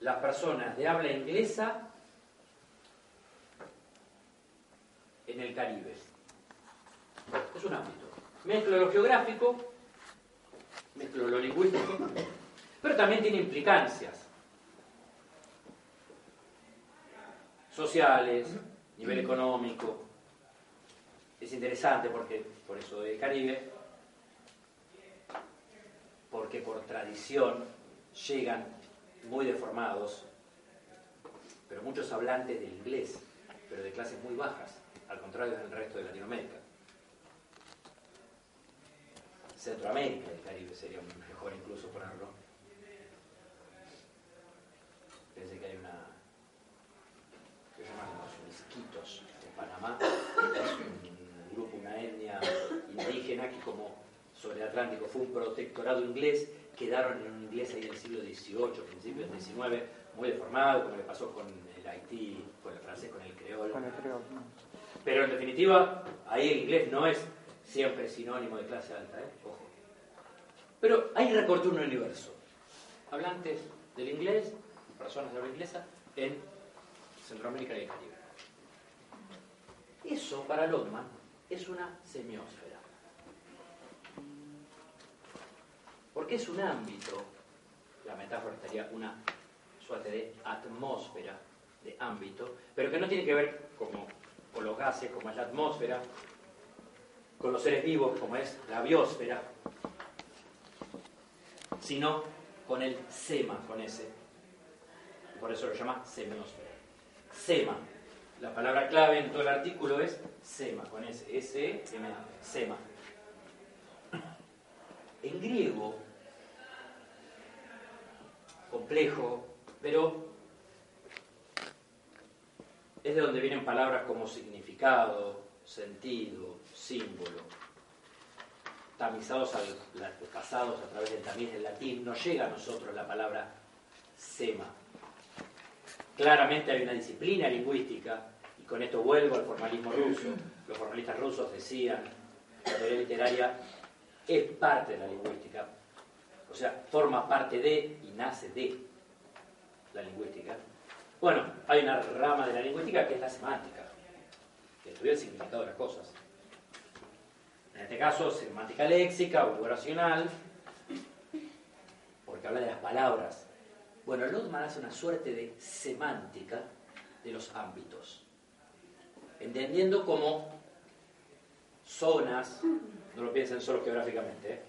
las personas de habla inglesa en el Caribe. Es un ámbito. Mezclo lo geográfico, mezclo lo lingüístico, pero también tiene implicancias sociales, nivel económico. Es interesante porque, por eso del Caribe, porque por tradición llegan muy deformados, pero muchos hablantes del inglés, pero de clases muy bajas, al contrario del resto de Latinoamérica. Centroamérica, el Caribe sería mejor incluso ponerlo. Pensé que hay una que se llama los misquitos en Panamá, es un grupo, una etnia indígena que como sobre el Atlántico fue un protectorado inglés, quedaron en un inglés ahí del siglo XVIII, principios del XIX, muy deformado, como le pasó con el Haití, con el francés, con el creol. Con el creol. Pero en definitiva, ahí el inglés no es siempre sinónimo de clase alta, ¿eh? ojo. Pero hay recorte un universo. Hablantes del inglés, personas de habla inglesa, en Centroamérica y el Caribe. Eso, para Lotman, es una semiósfera. Porque es un ámbito, la metáfora estaría una suerte de atmósfera, de ámbito, pero que no tiene que ver como, con los gases, como es la atmósfera, con los seres vivos, como es la biosfera, sino con el sema, con ese. Por eso lo llama semiósfera. Sema. La palabra clave en todo el artículo es sema, con ese. S-E-M-A. Sema. En griego, complejo, pero es de donde vienen palabras como significado, sentido, símbolo, tamizados, al, pasados a través del tamiz del latín, no llega a nosotros la palabra sema. Claramente hay una disciplina lingüística, y con esto vuelvo al formalismo ruso. Los formalistas rusos decían, la teoría literaria es parte de la lingüística, o sea, forma parte de y nace de la lingüística. Bueno, hay una rama de la lingüística que es la semántica, que estudia el significado de las cosas. En este caso, semántica léxica o oracional, porque habla de las palabras. Bueno, Lodman hace una suerte de semántica de los ámbitos, entendiendo como zonas, no lo piensen solo geográficamente,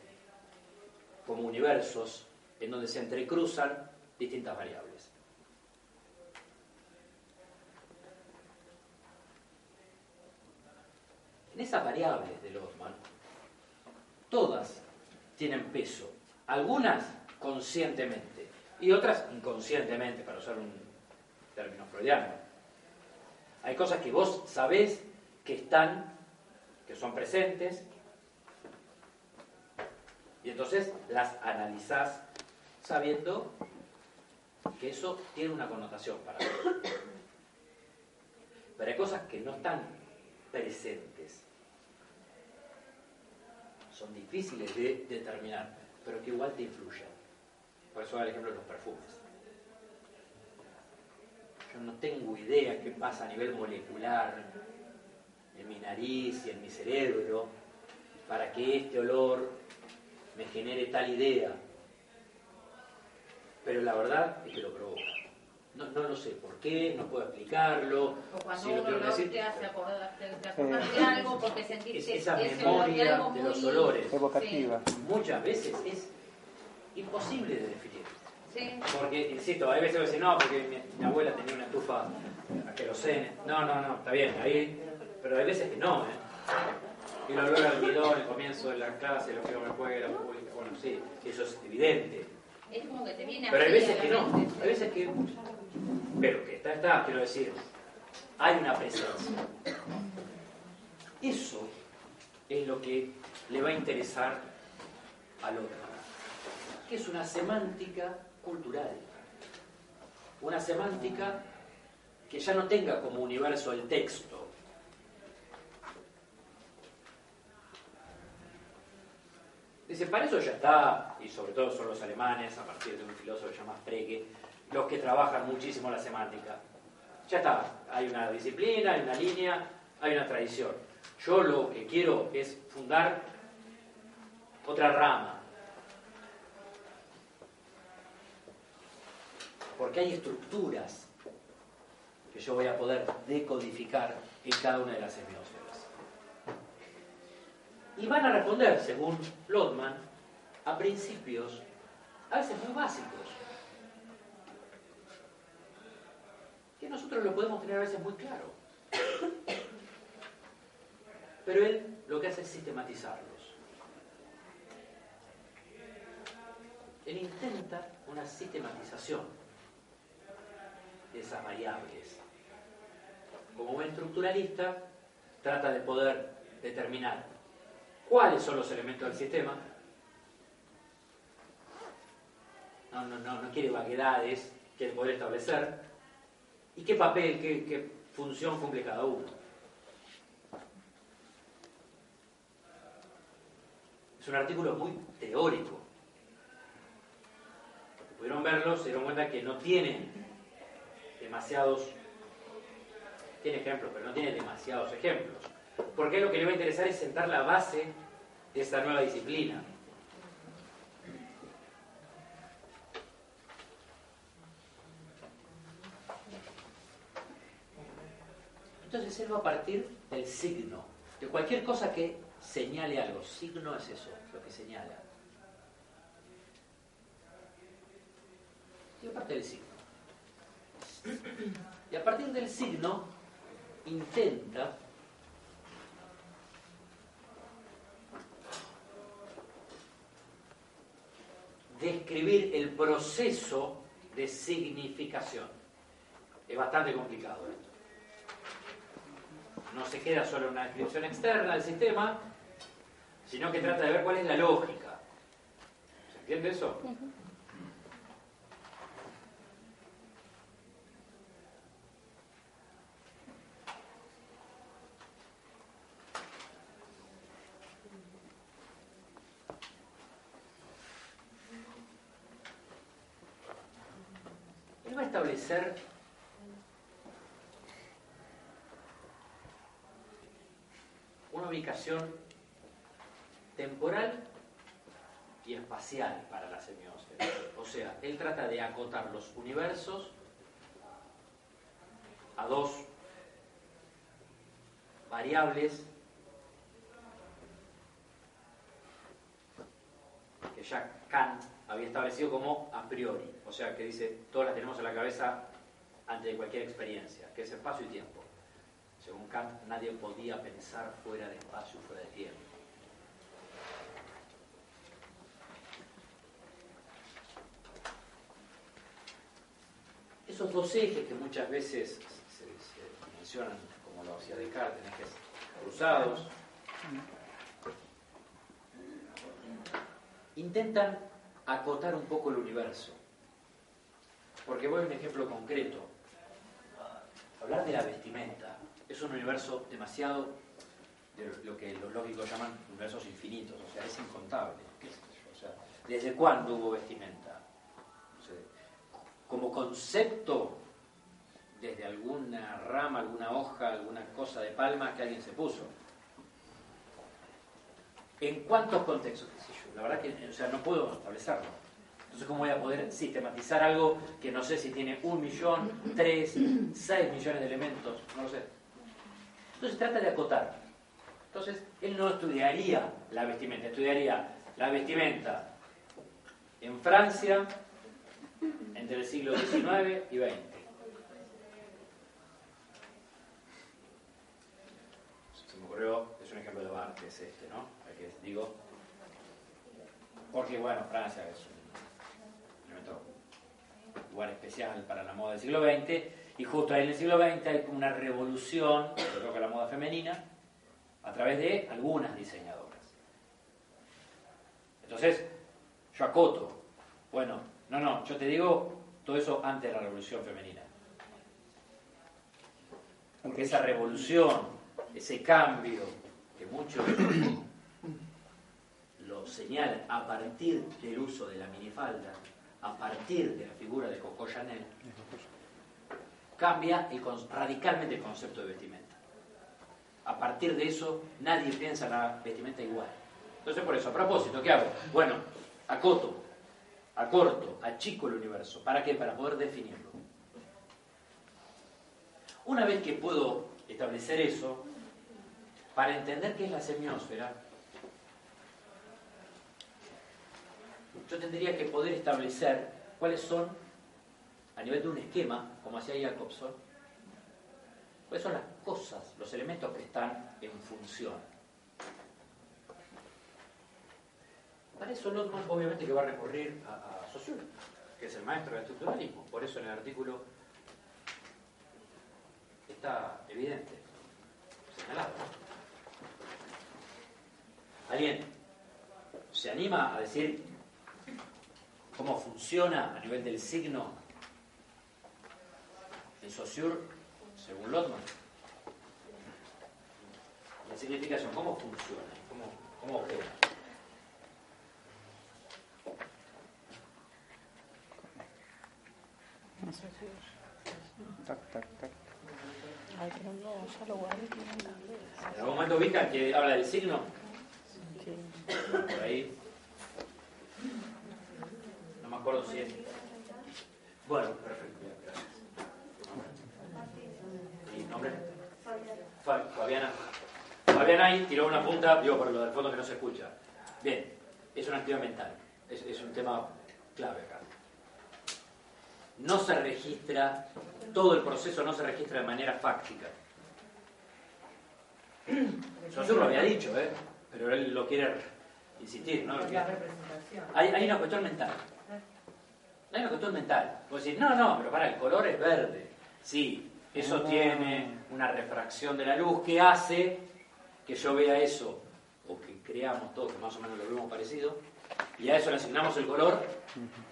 como universos en donde se entrecruzan distintas variables. En esas variables todas tienen peso, algunas conscientemente y otras inconscientemente, para usar un término freudiano. Hay cosas que vos sabés que están, que son presentes, y entonces las analizás sabiendo que eso tiene una connotación para vos. Pero hay cosas que no están presentes. Son difíciles de determinar, pero que igual te influyen. Por eso el ejemplo de los perfumes. Yo no tengo idea qué pasa a nivel molecular en mi nariz y en mi cerebro para que este olor me genere tal idea. Pero la verdad es que lo provoca. No, no lo sé por qué, no puedo explicarlo. O cuando si lo uno tengo que no decir. te hace acordar, te, te acordás de algo porque sentís Es esa de memoria de los muy- olores. Evocativa. Muchas veces es imposible de definir. Sí. Porque, insisto, hay veces que dicen, no, porque mi, mi abuela tenía una estufa a querosene. No, no, no, está bien, ahí. Pero hay veces que no, ¿eh? El olor al almidón, el comienzo de la clase, lo que uno juega, la pública, bueno, sí, eso es evidente. Es como que te viene Pero hay veces a que no, hay veces que. Pero que está, está, quiero decir, hay una presencia. Eso es lo que le va a interesar al otro, que es una semántica cultural. Una semántica que ya no tenga como universo el texto. Dice, para eso ya está, y sobre todo son los alemanes, a partir de un filósofo que se llama Frege, los que trabajan muchísimo la semántica. Ya está, hay una disciplina, hay una línea, hay una tradición. Yo lo que quiero es fundar otra rama. Porque hay estructuras que yo voy a poder decodificar en cada una de las semiósferas. Y van a responder, según Lotman, a principios a veces muy básicos. Que nosotros lo podemos tener a veces muy claro. Pero él lo que hace es sistematizarlos. Él intenta una sistematización de esas variables. Como buen estructuralista, trata de poder determinar cuáles son los elementos del sistema. No, no, no, no quiere vaguedades, quiere poder establecer. ¿Y qué papel, qué, función cumple cada uno? Es un artículo muy teórico. Porque pudieron verlo, se dieron cuenta que no tiene demasiados, tiene ejemplos, pero no tiene demasiados ejemplos. Porque lo que le va a interesar es sentar la base de esta nueva disciplina. Entonces él va a partir del signo, de cualquier cosa que señale algo. Signo es eso, lo que señala. Y a partir del signo. Y a partir del signo intenta describir el proceso de significación. Es bastante complicado esto. No se queda solo en una descripción externa del sistema, sino que trata de ver cuál es la lógica. ¿Se entiende eso va a establecer una temporal y espacial para la semiósfera. O sea, él trata de acotar los universos a dos variables que ya Kant había establecido como a priori, o sea que dice, todas las tenemos en la cabeza antes de cualquier experiencia, que es espacio y tiempo. Según Kant, nadie podía pensar fuera de espacio fuera de tiempo. Esos dos ejes que muchas veces se, se mencionan, como lo hacía Descartes, en ejes cruzados, intentan acotar un poco el universo. Porque voy a un ejemplo concreto. Hablar de la vestimenta es un universo demasiado de lo que los lógicos llaman universos infinitos, o sea, es incontable. O sea, ¿desde cuándo hubo vestimenta? Como concepto, desde alguna rama, alguna hoja, alguna cosa de palma que alguien se puso. ¿En cuántos contextos? ¿Qué sé yo? La verdad que o sea, no puedo establecerlo. Entonces, ¿cómo voy a poder sistematizar algo que no sé si tiene un millón, tres, seis millones de elementos? No lo sé. Entonces trata de acotar. Entonces, él no estudiaría la vestimenta, estudiaría la vestimenta en Francia entre el siglo XIX y XX. Se me ocurrió, es un ejemplo de Barthes es este, ¿no? El que digo, porque bueno, Francia es un elemento lugar especial para la moda del siglo XX, y justo ahí en el siglo XX hay una revolución, que la moda femenina, a través de algunas diseñadoras. Entonces, yo acoto, bueno, no, no, yo te digo todo eso antes de la revolución femenina. Porque esa revolución, ese cambio, que muchos lo señalan a partir del uso de la minifalda, a partir de la figura de Coco Chanel, cambia radicalmente el concepto de vestimenta. A partir de eso, nadie piensa en la vestimenta igual. Entonces, por eso, a propósito, ¿qué hago? Bueno, acoto, acorto, achico el universo. ¿Para qué? Para poder definirlo. Una vez que puedo establecer eso, para entender qué es la semiósfera, yo tendría que poder establecer cuáles son, a nivel de un esquema, como hacía Jacobson, cuáles son las cosas, los elementos que están en función. Para eso Lotman obviamente que va a recurrir a, a que es el maestro del estructuralismo. Por eso en el artículo está evidente, señalado. ¿Alguien se anima a decir cómo funciona a nivel del signo en Saussure según Lotman? La significación, ¿cómo funciona? ¿Cómo, cómo opera? Tac, tac, tac. Ay, pero no, ya lo guardé 500 veces. ¿En algún momento ubican que habla del signo? Sí. Por ahí. No me acuerdo si es. Bueno, perfecto. Gracias. ¿Y nombre? Fa- Fabiana. Fabiana ahí tiró una punta, digo por lo del fondo que no se escucha. Bien, es una actividad mental. Es, es un tema clave acá. No se registra, todo el proceso no se registra de manera fáctica. Yo lo había dicho, ¿eh? pero él lo quiere insistir, hay, hay una cuestión mental. Hay una cuestión mental. Vos decís, no, no, pero para, el color es verde. Sí, eso tiene una refracción de la luz que hace que yo vea eso, o que creamos todos que más o menos lo vemos parecido, y a eso le asignamos el color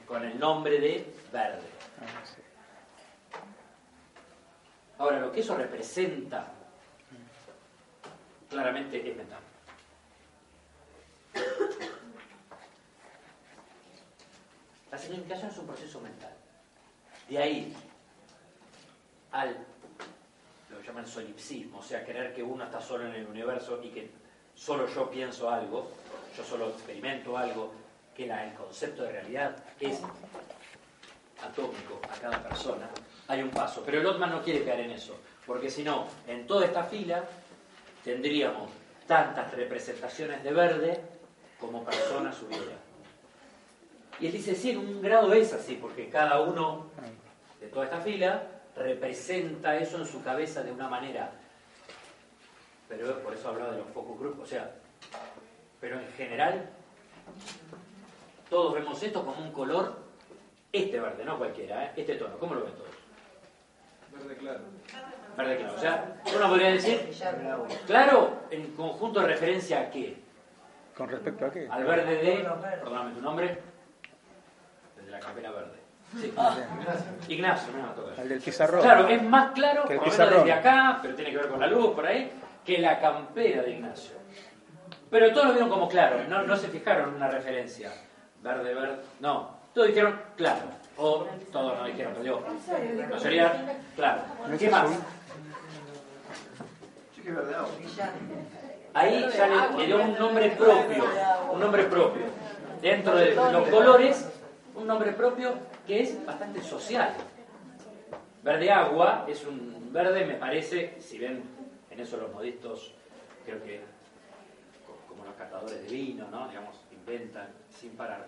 con el nombre de verde. Ah. Ahora, lo que eso representa claramente es mental. La significación es un proceso mental. De ahí al, lo que llaman solipsismo, o sea, creer que uno está solo en el universo y que solo yo pienso algo, yo solo experimento algo, que el concepto de realidad es atómico a cada persona, hay un paso. Pero Lotman no quiere caer en eso, porque si no, en toda esta fila tendríamos tantas representaciones de verde como personas hubiera. Y él dice, sí, en un grado es así, porque cada uno de toda esta fila representa eso en su cabeza de una manera. Pero por eso hablaba de los focus group, o sea, pero en general todos vemos esto como un color, este verde, no cualquiera, ¿eh? este tono, ¿cómo lo ven todos? Verde claro. Verde claro, o sea, uno podría decir, claro, en conjunto de referencia a qué? ¿Con respecto a qué? Al verde de, perdóname tu nombre, desde la campera verde. Sí. Ignacio, no me toca. Al del pizarrón. Claro, es más claro, Que el por menos desde acá, pero tiene que ver con la luz por ahí, que la campera de Ignacio. Pero todos lo vieron como claro, no, no se fijaron en una referencia. Verde, verde, no. Todos dijeron claro. O todos no dijeron, pero digo, la mayoría, claro. ¿Qué más? Ahí ya le, le dio un nombre propio, un nombre propio. Dentro de los colores, un nombre propio que es bastante social. Verde agua es un verde, me parece, si ven en eso los modistos, creo que co- como los catadores de vino, ¿no? Digamos, inventan sin parar.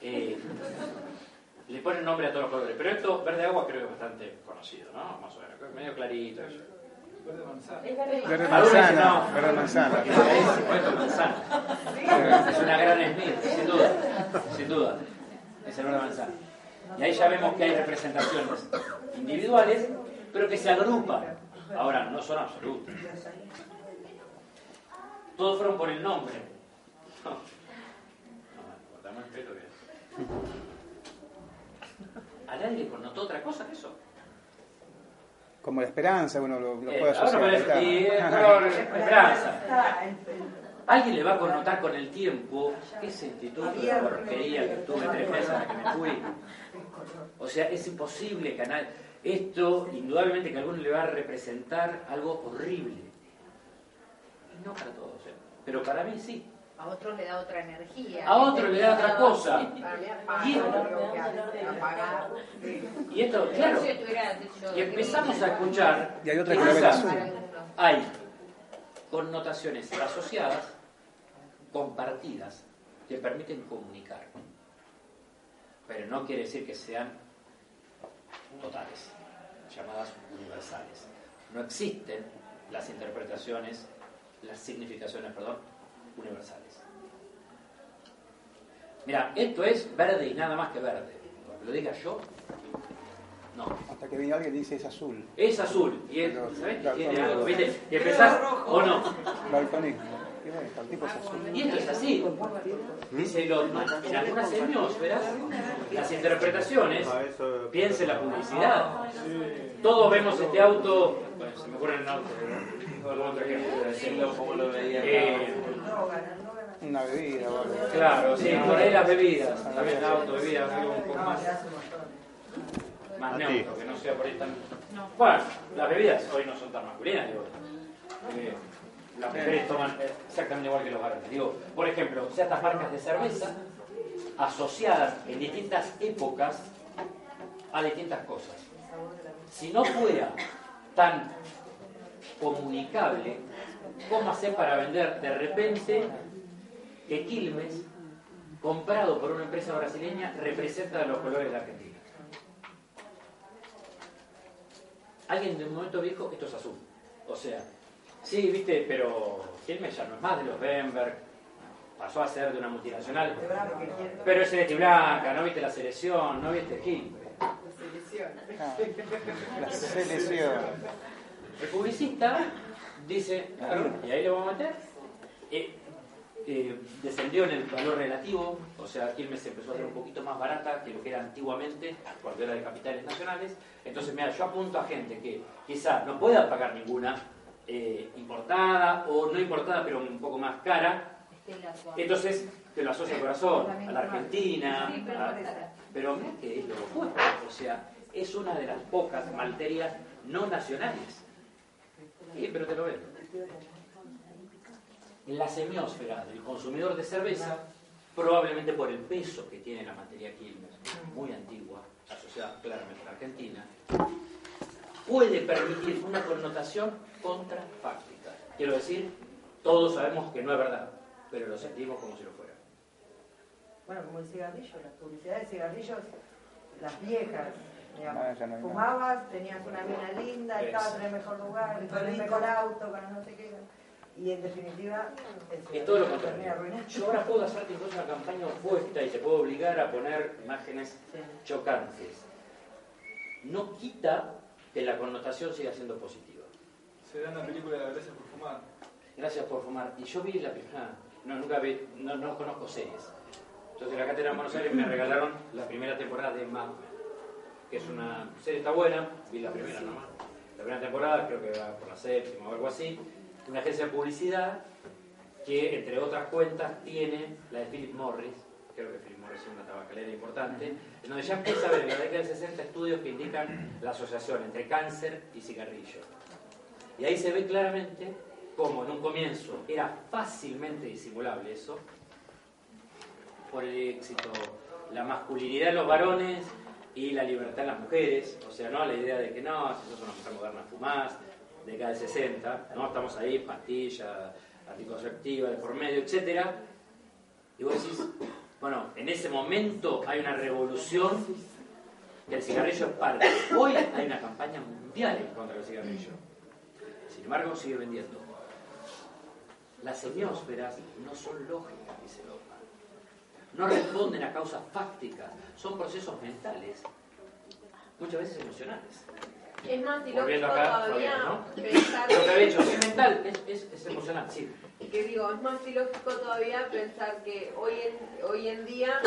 Eh, le ponen nombre a todos los colores, pero esto, verde agua, creo que es bastante conocido, ¿no? Más o menos, medio clarito. eso. Verde manzana. Verde manzana, no. verde manzana. Es una gran Smith, sin duda, sin duda. Es el verde manzana. Y ahí ya vemos que hay representaciones individuales, pero que se agrupan. Ahora, no son absolutas. Todos fueron por el nombre. No. No, guardamos el pelo bien. ¿A nadie le connotó otra cosa que eso? Como la esperanza, uno lo, lo Eh, puede ahora asociar. está. es color esperanza. En- Alguien le va a connotar con el tiempo ese instituto de porquería que tuve tres meses a que me fui. O sea, es imposible nadie... Esto, indudablemente que a alguno le va a representar algo horrible. Y no para todos, ¿eh? pero para mí sí. A otro le da otra energía. A otro le da otra cosa. Y- apaga. Y esto, claro, y empezamos a escuchar Y hay otra que hay connotaciones asociadas, compartidas, que permiten comunicar. Pero no quiere decir que sean totales, llamadas universales. No existen las interpretaciones, las significaciones, perdón, universales. Mira, esto es verde y nada más que verde. Porque lo diga yo, no. Hasta que viene alguien y dice es azul. Es azul. Y es, ¿sabes? claro, Tiene algo, ¿viste? Y empezás, o no. Y el esto es así. Dice Lotman, en algunas semiósferas, las interpretaciones, piense la publicidad. Todos vemos este auto, bueno, se me ocurre un auto. Eh, Una bebida algo. claro, sí, por ahí las bebidas, también auto, bebidas, algo un poco más, más neutro, que no sea por ahí tan... Bueno, las bebidas hoy no son tan masculinas, digo. Eh, las mujeres toman exactamente igual que los varones. Digo, por ejemplo, ciertas marcas de cerveza asociadas en distintas épocas a distintas cosas. Si no fuera tan comunicable, ¿cómo hacer para vender de repente que Quilmes, comprado por una empresa brasileña, representa los colores de Argentina? Alguien de un momento viejo, esto es azul. O sea, sí, viste, pero Quilmes ya no es más de los Bemberg, pasó a ser de una multinacional. Pero es celeste blanca, no viste la selección, no viste Quilmes. Ah, la selección. El publicista dice, y ahí lo vamos a meter, eh, eh, descendió en el valor relativo, o sea, Quilmes empezó a ser un poquito más barata que lo que era antiguamente, cuando era de capitales nacionales. Entonces, mira, yo apunto a gente que quizá no pueda pagar ninguna eh, importada o no importada, pero un poco más cara. Entonces, te lo asocia al corazón, a la Argentina, pero a- mira que es lo opuesto, o sea, es una de las pocas malterias no nacionales. Sí, pero te lo veo. En la semiósfera del consumidor de cerveza, probablemente por el peso que tiene la materia Quilmes, muy antigua, asociada claramente a la Argentina, puede permitir una connotación contrafáctica. Quiero decir, todos sabemos que no es verdad, pero lo sentimos como si lo fuera. Bueno, como el cigarrillo, las publicidades de cigarrillos, las viejas, digamos. No. Fumabas, tenías una mina linda, Es. estabas en el mejor lugar, con el mejor auto, con no sé qué. Y en definitiva, el Es todo lo contrario. Yo ahora puedo hacerte incluso una campaña opuesta y te puedo obligar a poner imágenes chocantes. No quita que la connotación siga siendo positiva. Se da en la película de la gracia por fumar. Gracias por fumar. Y yo vi la primera, no, nunca vi, no, no conozco series. Entonces en la cátedra de Buenos Aires me regalaron la primera temporada de Mad Men, que es una serie, está buena, vi la primera nomás. La primera temporada, creo que va por la séptima o algo así. Una agencia de publicidad que, entre otras cuentas, tiene la de Philip Morris, creo que Philip Es una tabacalera importante, en donde ya empieza a ver en la década del 60 estudios que indican la asociación entre cáncer y cigarrillo. Y ahí se ve claramente cómo en un comienzo era fácilmente disimulable eso, por el éxito, la masculinidad en los varones y la libertad en las mujeres, o sea, no la idea de que no, si sos una mujer moderna fumás, década del 60, no, estamos ahí, pastillas, anticonceptiva de por medio, etcétera, y vos decís, bueno, en ese momento hay una revolución que el cigarrillo es parte. Hoy hay una campaña mundial en contra del cigarrillo. Sin embargo, sigue vendiendo. Las semiósferas no son lógicas, dice Loma. No responden a causas fácticas, son procesos mentales, muchas veces emocionales. Es más acá, todavía Fabián, ¿no? pensar Lo que había dicho, es mental, es, es, es emocional, sí. Que digo, es más ilógico todavía pensar que hoy en, hoy en día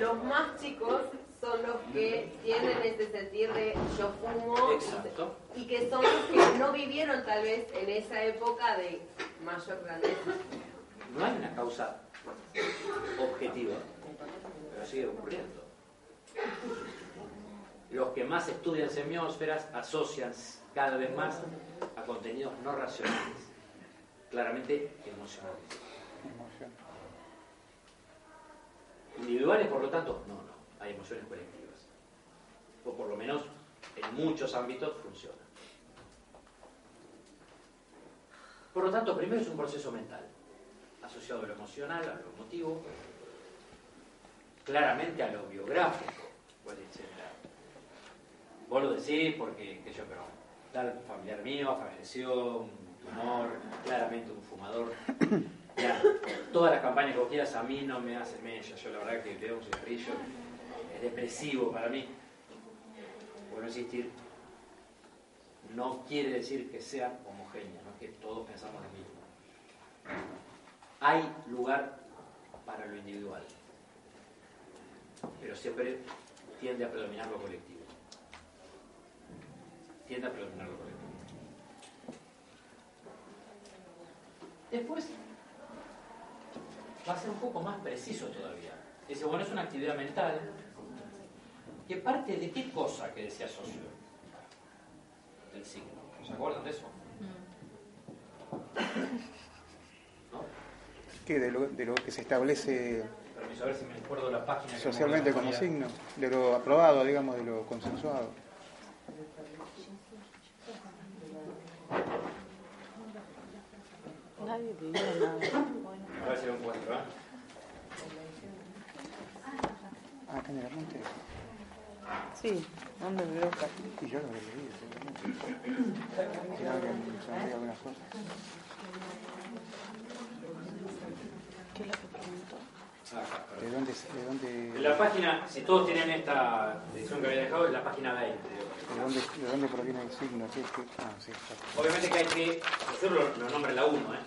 los más chicos son los que tienen ese sentir de yo fumo Exacto. y que son los que no vivieron tal vez en esa época de mayor grandeza. No hay una causa objetiva, pero sigue ocurriendo. Los que más estudian semiósferas asocian cada vez más a contenidos no racionales, claramente emocionales. Emoción. Individuales, por lo tanto, no, no, hay emociones colectivas. O por lo menos en muchos ámbitos funciona. Por lo tanto, primero es un proceso mental, asociado a lo emocional, a lo emotivo, claramente a lo biográfico, etc. Vos lo decís porque, que yo, pero tal familiar mío falleció, claramente un fumador. Ya, todas las campañas que vos quieras a mí no me hacen mella. Yo la verdad que veo un cigarrillo, es depresivo para mí. Por no insistir, no quiere decir que sean homogéneas, no es que todos pensamos lo mismo. Hay lugar para lo individual, pero siempre tiende a predominar lo colectivo. Tiende a predominar lo colectivo. Después va a ser un poco más preciso todavía. Dice, bueno, es una actividad mental que parte de qué cosa que decía socio del signo. ¿Se acuerdan de eso? ¿No? ¿Qué? De lo, de lo que se establece Permiso, a ver si me acuerdo la página. socialmente me como signo, de lo aprobado, digamos, de lo consensuado. Nadie pidió nada. A ver si lo encuentro, ¿eh? Ah, apunte. Sí, ¿dónde me busca? Y yo lo he leído, seguramente. Si alguien se me olvida algunas cosas. ¿Qué es lo que preguntó? ¿De dónde, de dónde, la página, si todos tienen esta edición que había dejado, es la página 20. digo. de dónde, de dónde proviene el signo? ¿Qué, qué? Ah, sí, está. Obviamente que hay que, nosotros lo, lo nombra la 1, ¿eh?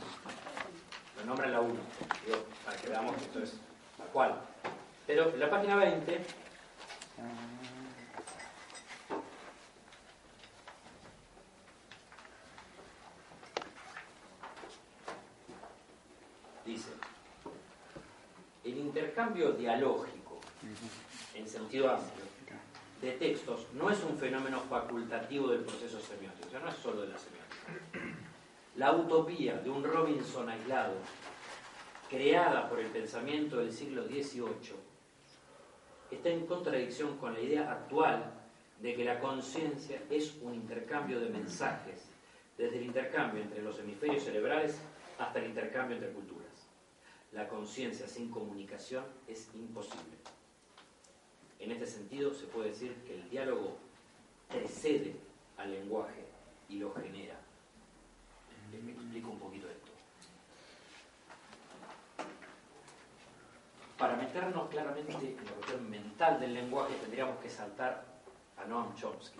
Lo nombra la 1, digo, para que veamos que esto es tal cual. Pero en la página 20, dice, el intercambio dialógico, en sentido amplio, de textos no es un fenómeno facultativo del proceso semiótico, o sea, no es solo de la semiótica. La utopía de un Robinson aislado, creada por el pensamiento del siglo XVIII, está en contradicción con la idea actual de que la conciencia es un intercambio de mensajes, desde el intercambio entre los hemisferios cerebrales hasta el intercambio entre culturas. La conciencia sin comunicación es imposible. En este sentido, se puede decir que el diálogo precede al lenguaje y lo genera. Les me explico un poquito esto. Para meternos claramente en la cuestión mental del lenguaje, tendríamos que saltar a Noam Chomsky,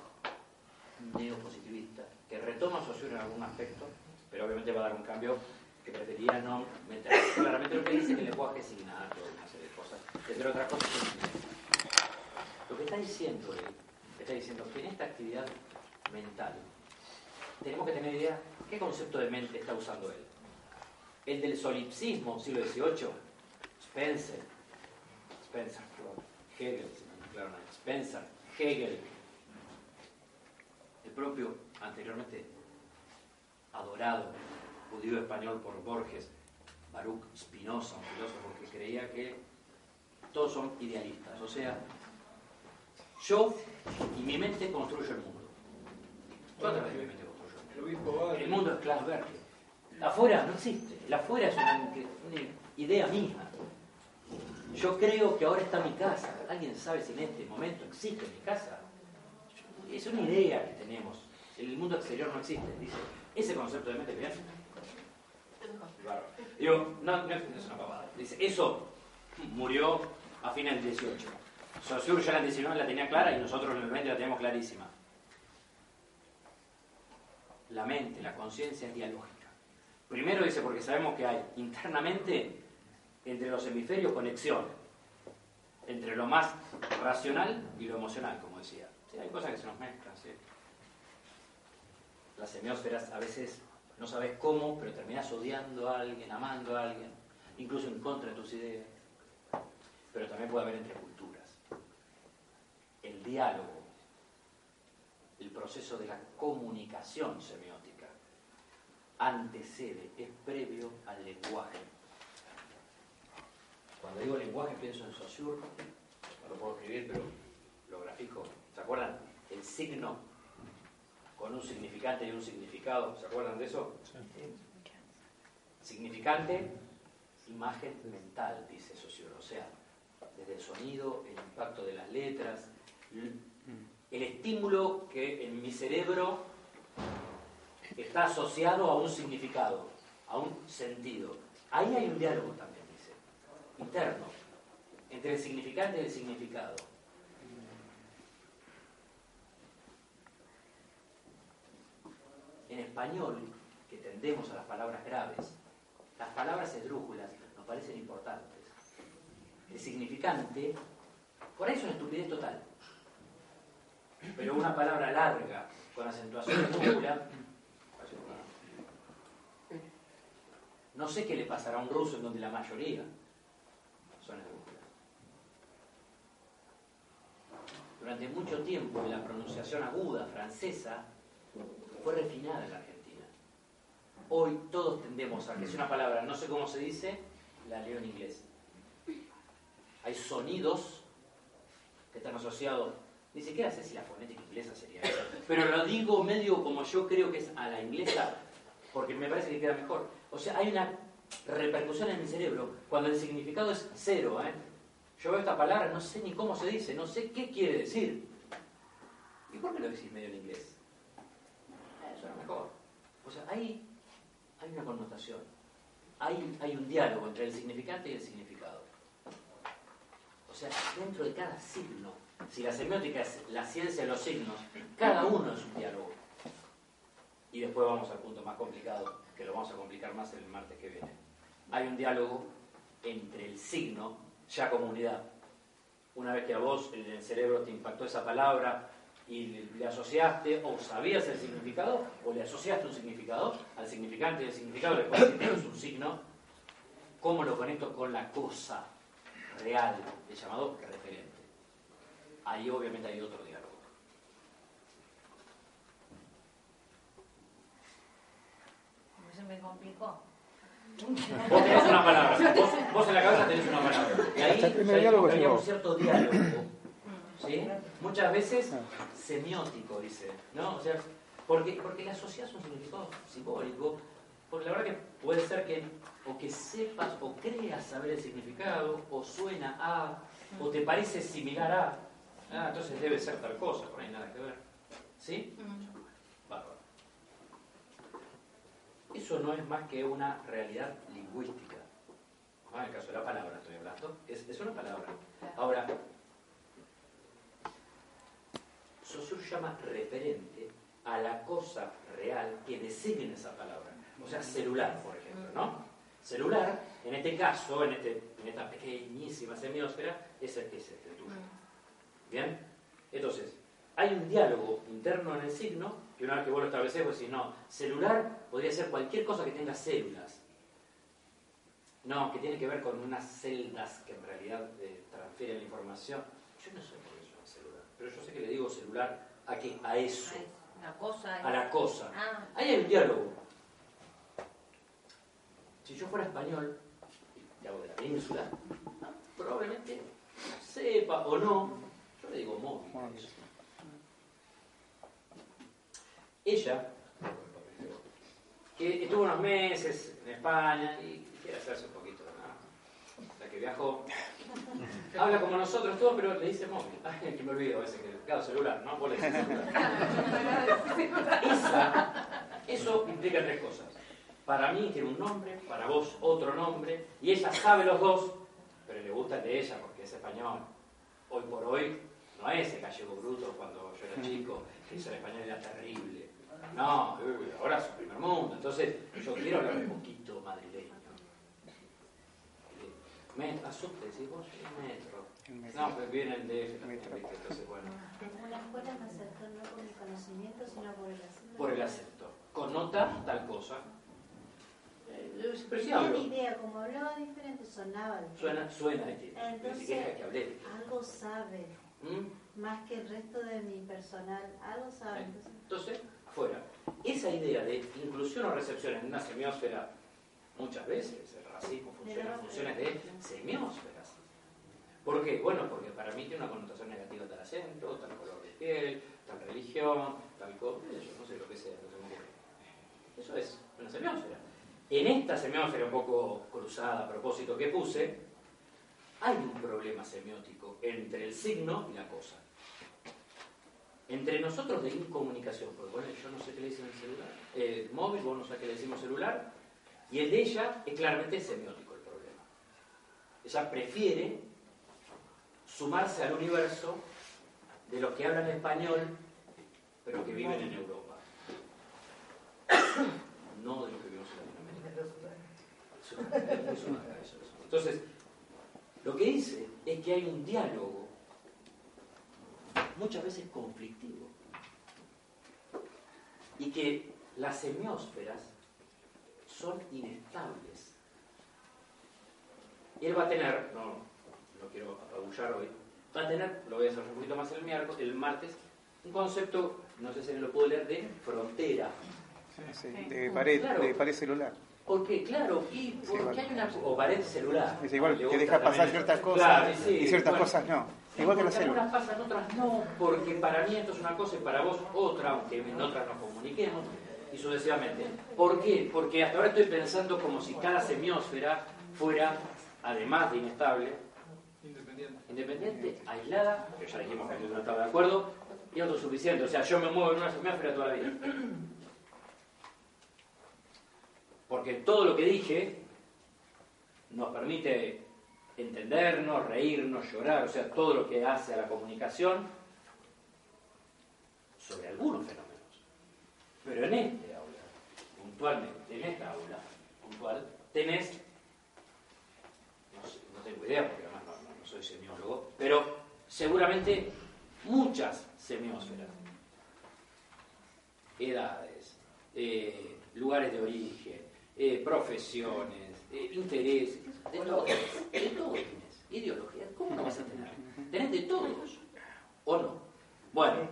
neopositivista, que retoma su en algún aspecto, pero obviamente va a dar un cambio que preferiría no meter. Claramente lo que dice que el lenguaje es innato, una serie de cosas, entre otras cosas. Lo que está diciendo él, está diciendo que en esta actividad mental tenemos que tener idea qué concepto de mente está usando él. El del solipsismo, siglo XVIII, Spencer, Spencer, Hegel, Spencer, Hegel, el propio anteriormente adorado judío español por Borges, Baruch Spinoza, un filósofo que creía que todos son idealistas. O sea, yo y mi mente construyo el mundo. Yo a través de mi mente construyo el mundo. El mundo es Klaus Berger. Afuera no existe. El afuera es una, una idea misma. Yo creo que ahora está mi casa. ¿Alguien sabe si en este momento existe mi casa? Es una idea que tenemos. El mundo exterior no existe. Dice, ese concepto de mente es bien. Digo, no, no es una pavada. Dice, eso murió a fines del 18. Saussure ya en el 19 la tenía clara y nosotros en el 20 la tenemos clarísima. La mente, la conciencia es dialógica. Primero dice, porque sabemos que hay internamente entre los hemisferios conexión entre lo más racional y lo emocional, como decía. Sí, hay cosas que se nos mezclan, ¿sí? Las semiósferas a veces no sabes cómo, pero terminas odiando a alguien, amando a alguien, incluso en contra de tus ideas. Pero también puede haber entre culturas. El diálogo, el proceso de la comunicación semiótica, antecede, es previo al lenguaje. Cuando digo lenguaje pienso en Saussure, no lo puedo escribir, pero lo grafico. ¿Se acuerdan? El signo con un significante y un significado. ¿Se acuerdan de eso? Significante, imagen mental, dice Saussure. O sea, desde el sonido, el impacto de las letras, el estímulo que en mi cerebro está asociado a un significado, a un sentido. Ahí hay un diálogo también, dice, interno, entre el significante y el significado. En español, que tendemos a las palabras graves, las palabras esdrújulas nos parecen importantes. El significante, por ahí es una estupidez total. Pero una palabra larga, con acentuación esdrújula, no sé qué le pasará a un ruso en donde la mayoría son esdrújulas. Durante mucho tiempo la pronunciación aguda francesa fue refinada en la Argentina. Hoy todos tendemos a que si una palabra no sé cómo se dice, la leo en inglés. Hay sonidos que están asociados, ni siquiera sé si la fonética inglesa sería eso, pero lo digo medio como yo creo que es a la inglesa, porque me parece que queda mejor. O sea, hay una repercusión en mi cerebro cuando el significado es cero. ¿eh? Yo veo esta palabra, no sé ni cómo se dice, no sé qué quiere decir. ¿Y por qué lo decís medio en inglés? Suena mejor. O sea, ahí hay una connotación. Hay, hay un diálogo entre el significante y el significado. O sea, dentro de cada signo, si la semiótica es la ciencia de los signos, cada uno es un diálogo. Y después vamos al punto más complicado, que lo vamos a complicar más el martes que viene. Hay un diálogo entre el signo, ya como unidad. Una vez que a vos en el cerebro te impactó esa palabra y le asociaste o sabías el significado o le asociaste un significado, al significante del significado le es un signo, ¿cómo lo conecto con la cosa real, el llamado referente? Ahí obviamente hay otro diálogo. Se me complicó. Vos tenés una palabra, vos, vos en la cabeza tenés una palabra. Y ahí hay un cierto diálogo. ¿Sí? Muchas veces semiótico, dice. ¿no? O sea, porque, porque le asocias un significado simbólico. Porque la verdad que puede ser que o que sepas o creas saber el significado, o suena a, o te parece similar a. Ah, entonces debe ser tal cosa, por ahí nada que ver. ¿Sí? Bárbaro. Eso no es más que una realidad lingüística. Ah, en el caso de la palabra estoy hablando, es, es una palabra. Ahora, Saussure llama referente a la cosa real que designa esa palabra. O sea, celular, por ejemplo, ¿no? Celular, en este caso, en, este, en esta pequeñísima semiósfera, es el que es este tuyo. ¿Bien? Entonces, hay un diálogo interno en el signo, que una vez que vos lo estableces, vos decís, no, celular podría ser cualquier cosa que tenga células. No, que tiene que ver con unas celdas que en realidad eh, transfieren la información. Yo no sé por qué es una celular, pero yo sé que le digo celular a qué, a eso, Una cosa. a la cosa. Ah, Ahí hay un diálogo. Si yo fuera español, y hago de la península, probablemente sepa o no, yo le digo móvil. Ella, que estuvo unos meses en España y quiere hacerse un poquito, ¿no? La que viajó, habla como nosotros todos, pero le dice móvil. Ay, que me olvido a veces que, claro, celular, ¿no? Vos le decís celular. Esa, eso implica tres cosas. Para mí tiene un nombre, para vos otro nombre, y ella sabe los dos, pero le gusta el de ella porque es español. Hoy por hoy no es el gallego bruto cuando yo era chico, que eso el español era terrible. No, ahora es su primer mundo. Entonces, yo quiero hablar un poquito Metro, subte, decís vos, el metro. El metro. No, pues viene el DF también, Metro. ¿viste? Entonces, bueno, Una escuela me acercó no por el conocimiento, sino por el acento. por el acento. Connota tal cosa. Eh, Tenía preciable. idea, como hablaba diferente, sonaba diferente. Suena, suena distinto. Ni Entonces- siquiera es que hablé. Algo sabe, ¿Mm? más que el resto de mi personal, algo sabe. Entonces, Entonces, fuera. Esa idea de inclusión o recepción en una semiósfera, muchas veces en funciones de semiósferas. ¿Por qué? Bueno, porque para mí tiene una connotación negativa tal acento, tal color de piel, tal religión, tal cosa, no sé lo que sea, no. Eso es una semiósfera. En esta semiósfera un poco cruzada a propósito que puse, hay un problema semiótico entre el signo y la cosa. Entre nosotros de incomunicación, porque bueno, yo no sé qué le dicen el celular, el móvil, vos no sabés qué le decimos celular, y el de ella es claramente semiótico el problema. Ella prefiere sumarse al universo de los que hablan español, pero que viven en Europa. No de los que vivimos en Latinoamérica. Entonces, lo que dice es que hay un diálogo muchas veces conflictivo y que las semiósferas son inestables. Y él va a tener, no, no quiero apabullar hoy, va a tener, lo voy a hacer un poquito más el, miércoles, el martes, un concepto, no sé si me lo puedo leer, de frontera. Sí, de pared, Claro. de pared celular. ¿Por qué? Claro, y porque igual. hay una... o pared celular. Es igual que deja pasar también. ciertas cosas Claro, sí, y ciertas bueno. cosas no. Sí, Igual que la porque célula. algunas pasan, otras no, porque para mí esto es una cosa y para vos otra, aunque en otras nos comuniquemos, y sucesivamente. ¿Por qué? Porque hasta ahora estoy pensando como si cada semiósfera fuera, además de inestable, Independiente. independiente, aislada, que ya dijimos que yo no estaba de acuerdo, y autosuficiente. O sea, yo me muevo en una semiósfera toda la vida. Porque todo lo que dije nos permite entendernos, reírnos, llorar, o sea, todo lo que hace a la comunicación sobre algunos fenómenos. Pero en este puntualmente, en esta aula puntual, tenés, no, tengo idea porque además no, soy semiólogo, pero seguramente muchas semiósferas, edades, eh, lugares de origen, eh, profesiones, eh, intereses, de todo, de todo tenés. Ideologías, ¿cómo no vas a tener? Tenés de todos, ¿o no? Bueno,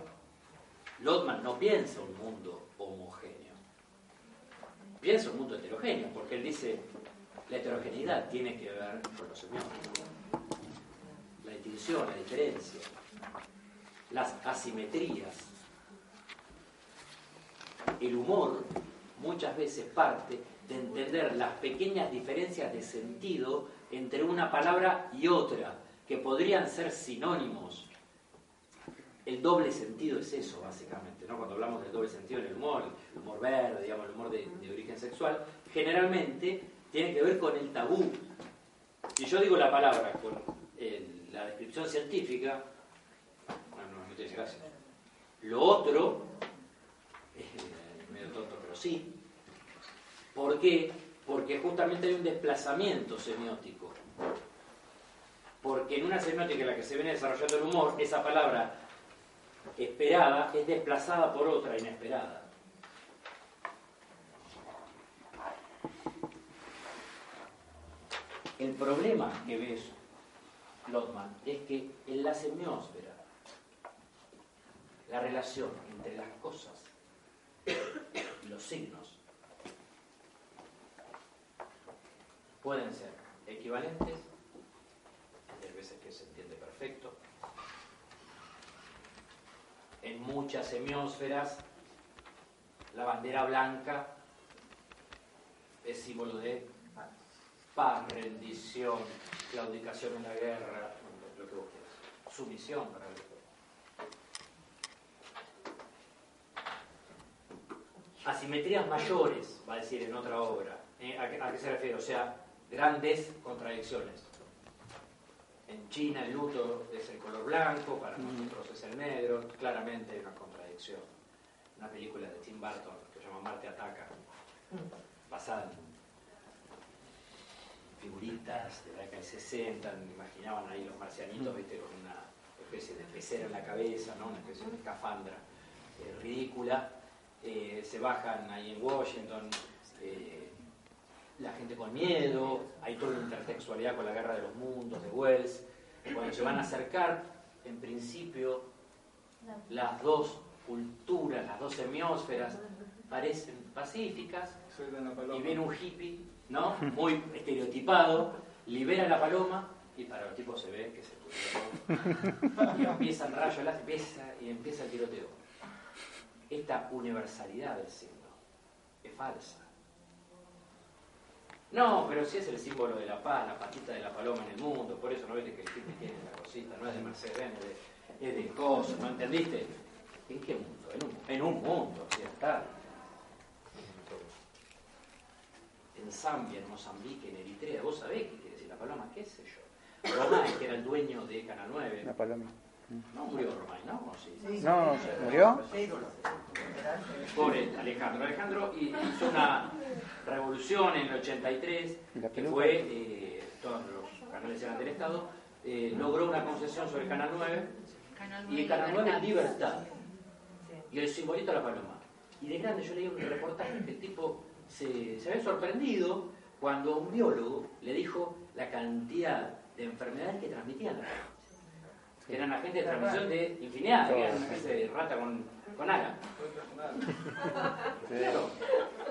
Lotman no piensa un mundo homogéneo, piensa un mundo heterogéneo, porque él dice, la heterogeneidad tiene que ver con los semióticos, la distinción, la diferencia, las asimetrías. El humor muchas veces parte de entender las pequeñas diferencias de sentido entre una palabra y otra, que podrían ser sinónimos. El doble sentido es eso, básicamente, Cuando hablamos del doble sentido en el humor, el humor verde, digamos, el humor de, origen sexual, generalmente tiene que ver con el tabú. Si yo digo la palabra con la descripción científica, bueno, no, tiene gracia. Lo otro, es medio tonto, pero sí. ¿Por qué? Porque justamente hay un desplazamiento semiótico. Porque en una semiótica en la que se viene desarrollando el humor, esa palabra esperada es desplazada por otra inesperada. El problema que ves, Lotman, es que en la semiósfera la relación entre las cosas y los signos pueden ser equivalentes, hay veces que se entiende perfecto, en muchas semiósferas la bandera blanca es símbolo de paz, rendición, claudicación en la guerra, lo que vos quieras, sumisión para el Asimetrías mayores, va a decir en otra obra. ¿Eh? ¿A, qué, ¿A qué se refiere? O sea, grandes contradicciones. En China el luto es el color blanco, para nosotros es el negro, claramente hay una contradicción. Una película de Tim Burton que se llama Marte Ataca, basada en figuritas de la década del 60, imaginaban ahí los marcianitos, viste, con una especie de pecera en la cabeza, ¿no? una especie de escafandra eh, ridícula. Eh, se bajan ahí en Washington, eh, la gente con miedo, hay toda una intertextualidad con la guerra de los mundos de Wells. Cuando se van a acercar, en principio, las dos culturas, las dos semiósferas, parecen pacíficas, y viene un hippie, ¿no? Muy estereotipado, libera la paloma, y para los tipos se ve que se pudieron. Y empieza el rayo empieza, y empieza el tiroteo. Esta universalidad del signo es falsa. No, pero sí es el símbolo de la paz, la patita de la paloma en el mundo, por eso no ves que el hippie tiene la cosita, no es de Mercedes es de, es cosas, ¿no entendiste? ¿En qué mundo? En un, en un mundo occidental. En Zambia, en Mozambique, en Eritrea, vos sabés qué quiere decir la paloma, qué sé yo. Romay, que era el dueño de Canal 9. La paloma. No murió Romay, ¿no? ¿O sí? No, ¿murió? Pobre Alejandro. Alejandro hizo una revolución en el 83 ¿Y la que fue, eh, todos los canales eran del Estado, eh, logró una concesión sobre Canal 9 y el Canal 9 Libertad y el simbolito de la paloma. Y de grande yo leí un reportaje que el tipo se, se había sorprendido cuando un biólogo le dijo la cantidad de enfermedades que transmitían. Que eran agentes de transmisión de infinidad, que eran una especie de rata con, con ala. Claro,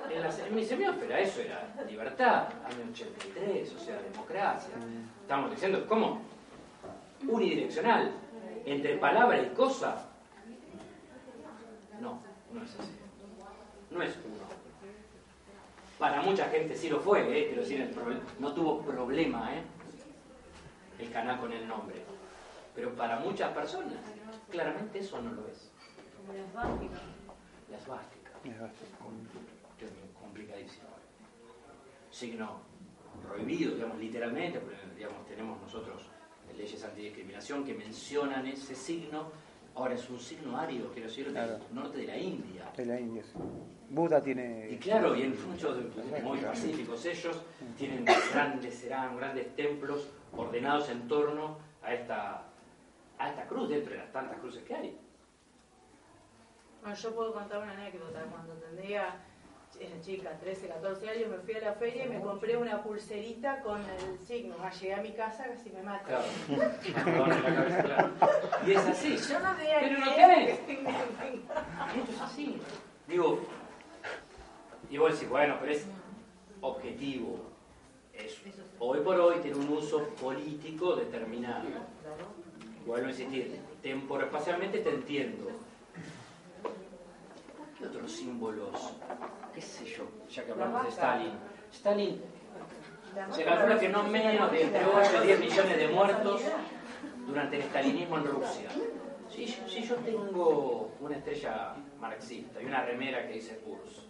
en, la, en mi semiósfera eso era libertad, año 83, o sea, democracia. Estamos diciendo, ¿cómo? Unidireccional, entre palabra y cosa. No, no es así. No es uno. Para mucha gente sí lo fue, ¿eh? el proble- no tuvo problema ¿eh? el canal con el nombre. Pero para muchas personas, claramente eso no lo es. Como las básicas. La esvástica. Es bastante. que es complicadísimo. Signo prohibido, digamos, literalmente, porque digamos, tenemos nosotros leyes antidiscriminación que mencionan ese signo. Ahora es un signo ario, quiero decir, del Claro. norte de la India. De la India, sí. Buda tiene. Y claro, y en muchos muy pacíficos ellos tienen grandes, serán grandes templos ordenados en torno a esta, a esta cruz, dentro de las tantas cruces que hay. Bueno, yo puedo contar una anécdota. Cuando tendría, era chica, 13, 14 años, me fui a la feria y me compré una pulserita con el signo. Ah, llegué a mi casa, casi me mata. Claro. Y es así. Yo no tenía Pero no tenés. Esto es así. Digo, y vos decís, bueno, pero es objetivo. Es, hoy por hoy tiene un uso político determinado. Vuelvo a insistir, temporoespacialmente te entiendo. ¿Qué otros símbolos? ¿Qué sé yo? Ya que hablamos de Stalin. Stalin se calcula que no menos de entre 8 y 10 millones de muertos durante el stalinismo en Rusia. Si, si yo tengo una estrella marxista y una remera que dice PURS,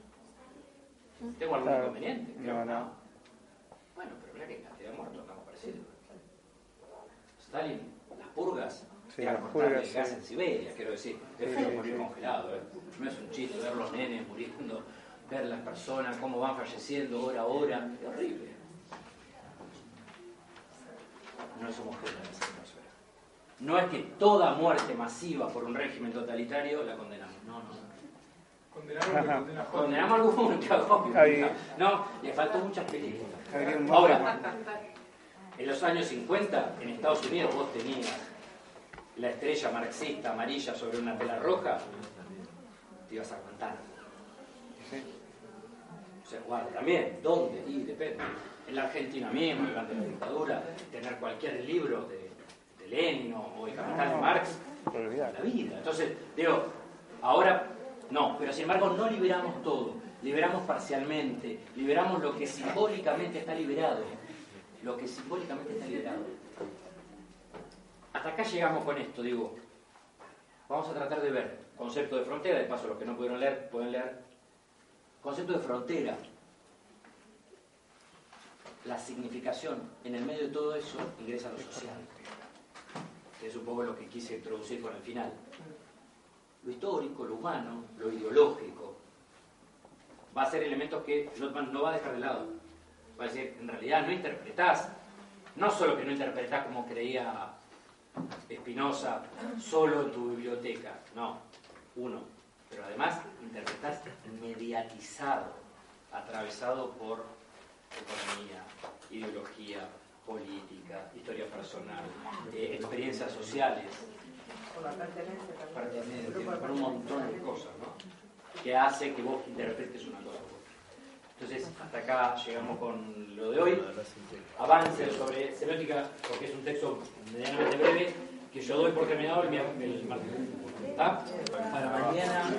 ¿tengo algún inconveniente? Creo No, que no. Bueno, pero mira que en cantidad de muertos estamos parecidos. Stalin, purgas, Sí, cortarle purgas, el gas sí. en Siberia, quiero decir. Es Sí, morir sí. congelado, ¿eh? No es un chiste ver los nenes muriendo, ver las personas, cómo van falleciendo hora a hora. Es horrible. No es homogénea esa atmósfera. No es que toda muerte masiva por un régimen totalitario la condenamos. No, no, no. Condenamos que. Condenamos algún cagón. No, le faltó muchas películas. Ahora, en los años 50, en Estados Unidos, vos tenías la estrella marxista amarilla sobre una tela roja, te ibas a aguantar. O sea, guarda, también, ¿dónde? Y depende. En la Argentina mismo, durante la dictadura, tener cualquier libro de, de Lenin o el Capital de Marx la vida. Entonces, digo, ahora no, pero sin embargo no liberamos todo, liberamos parcialmente, liberamos lo que simbólicamente está liberado, lo que simbólicamente está liberado. Hasta acá llegamos con esto, digo, vamos a tratar de ver. Concepto de frontera, de paso los que no pudieron leer, pueden leer, concepto de frontera, la significación. En el medio de todo eso ingresa lo social, que es un poco lo que quise introducir con el final. Lo histórico, lo humano, lo ideológico. Va a ser elementos que Jotman no va a dejar de lado. Va a decir, en realidad no interpretás, no solo que no interpretás como creía Spinoza, solo en tu biblioteca, no, uno, pero además interpretás mediatizado, atravesado por economía, ideología, política, historia personal, eh, experiencias sociales, Por la pertenencia por un montón de cosas, ¿no? Que hace que vos interpretes una cosa. Entonces, hasta acá llegamos con lo de hoy. Avance sobre semiótica, porque es un texto medianamente breve, que yo doy por terminado el, el martes. ¿Está? Para mañana.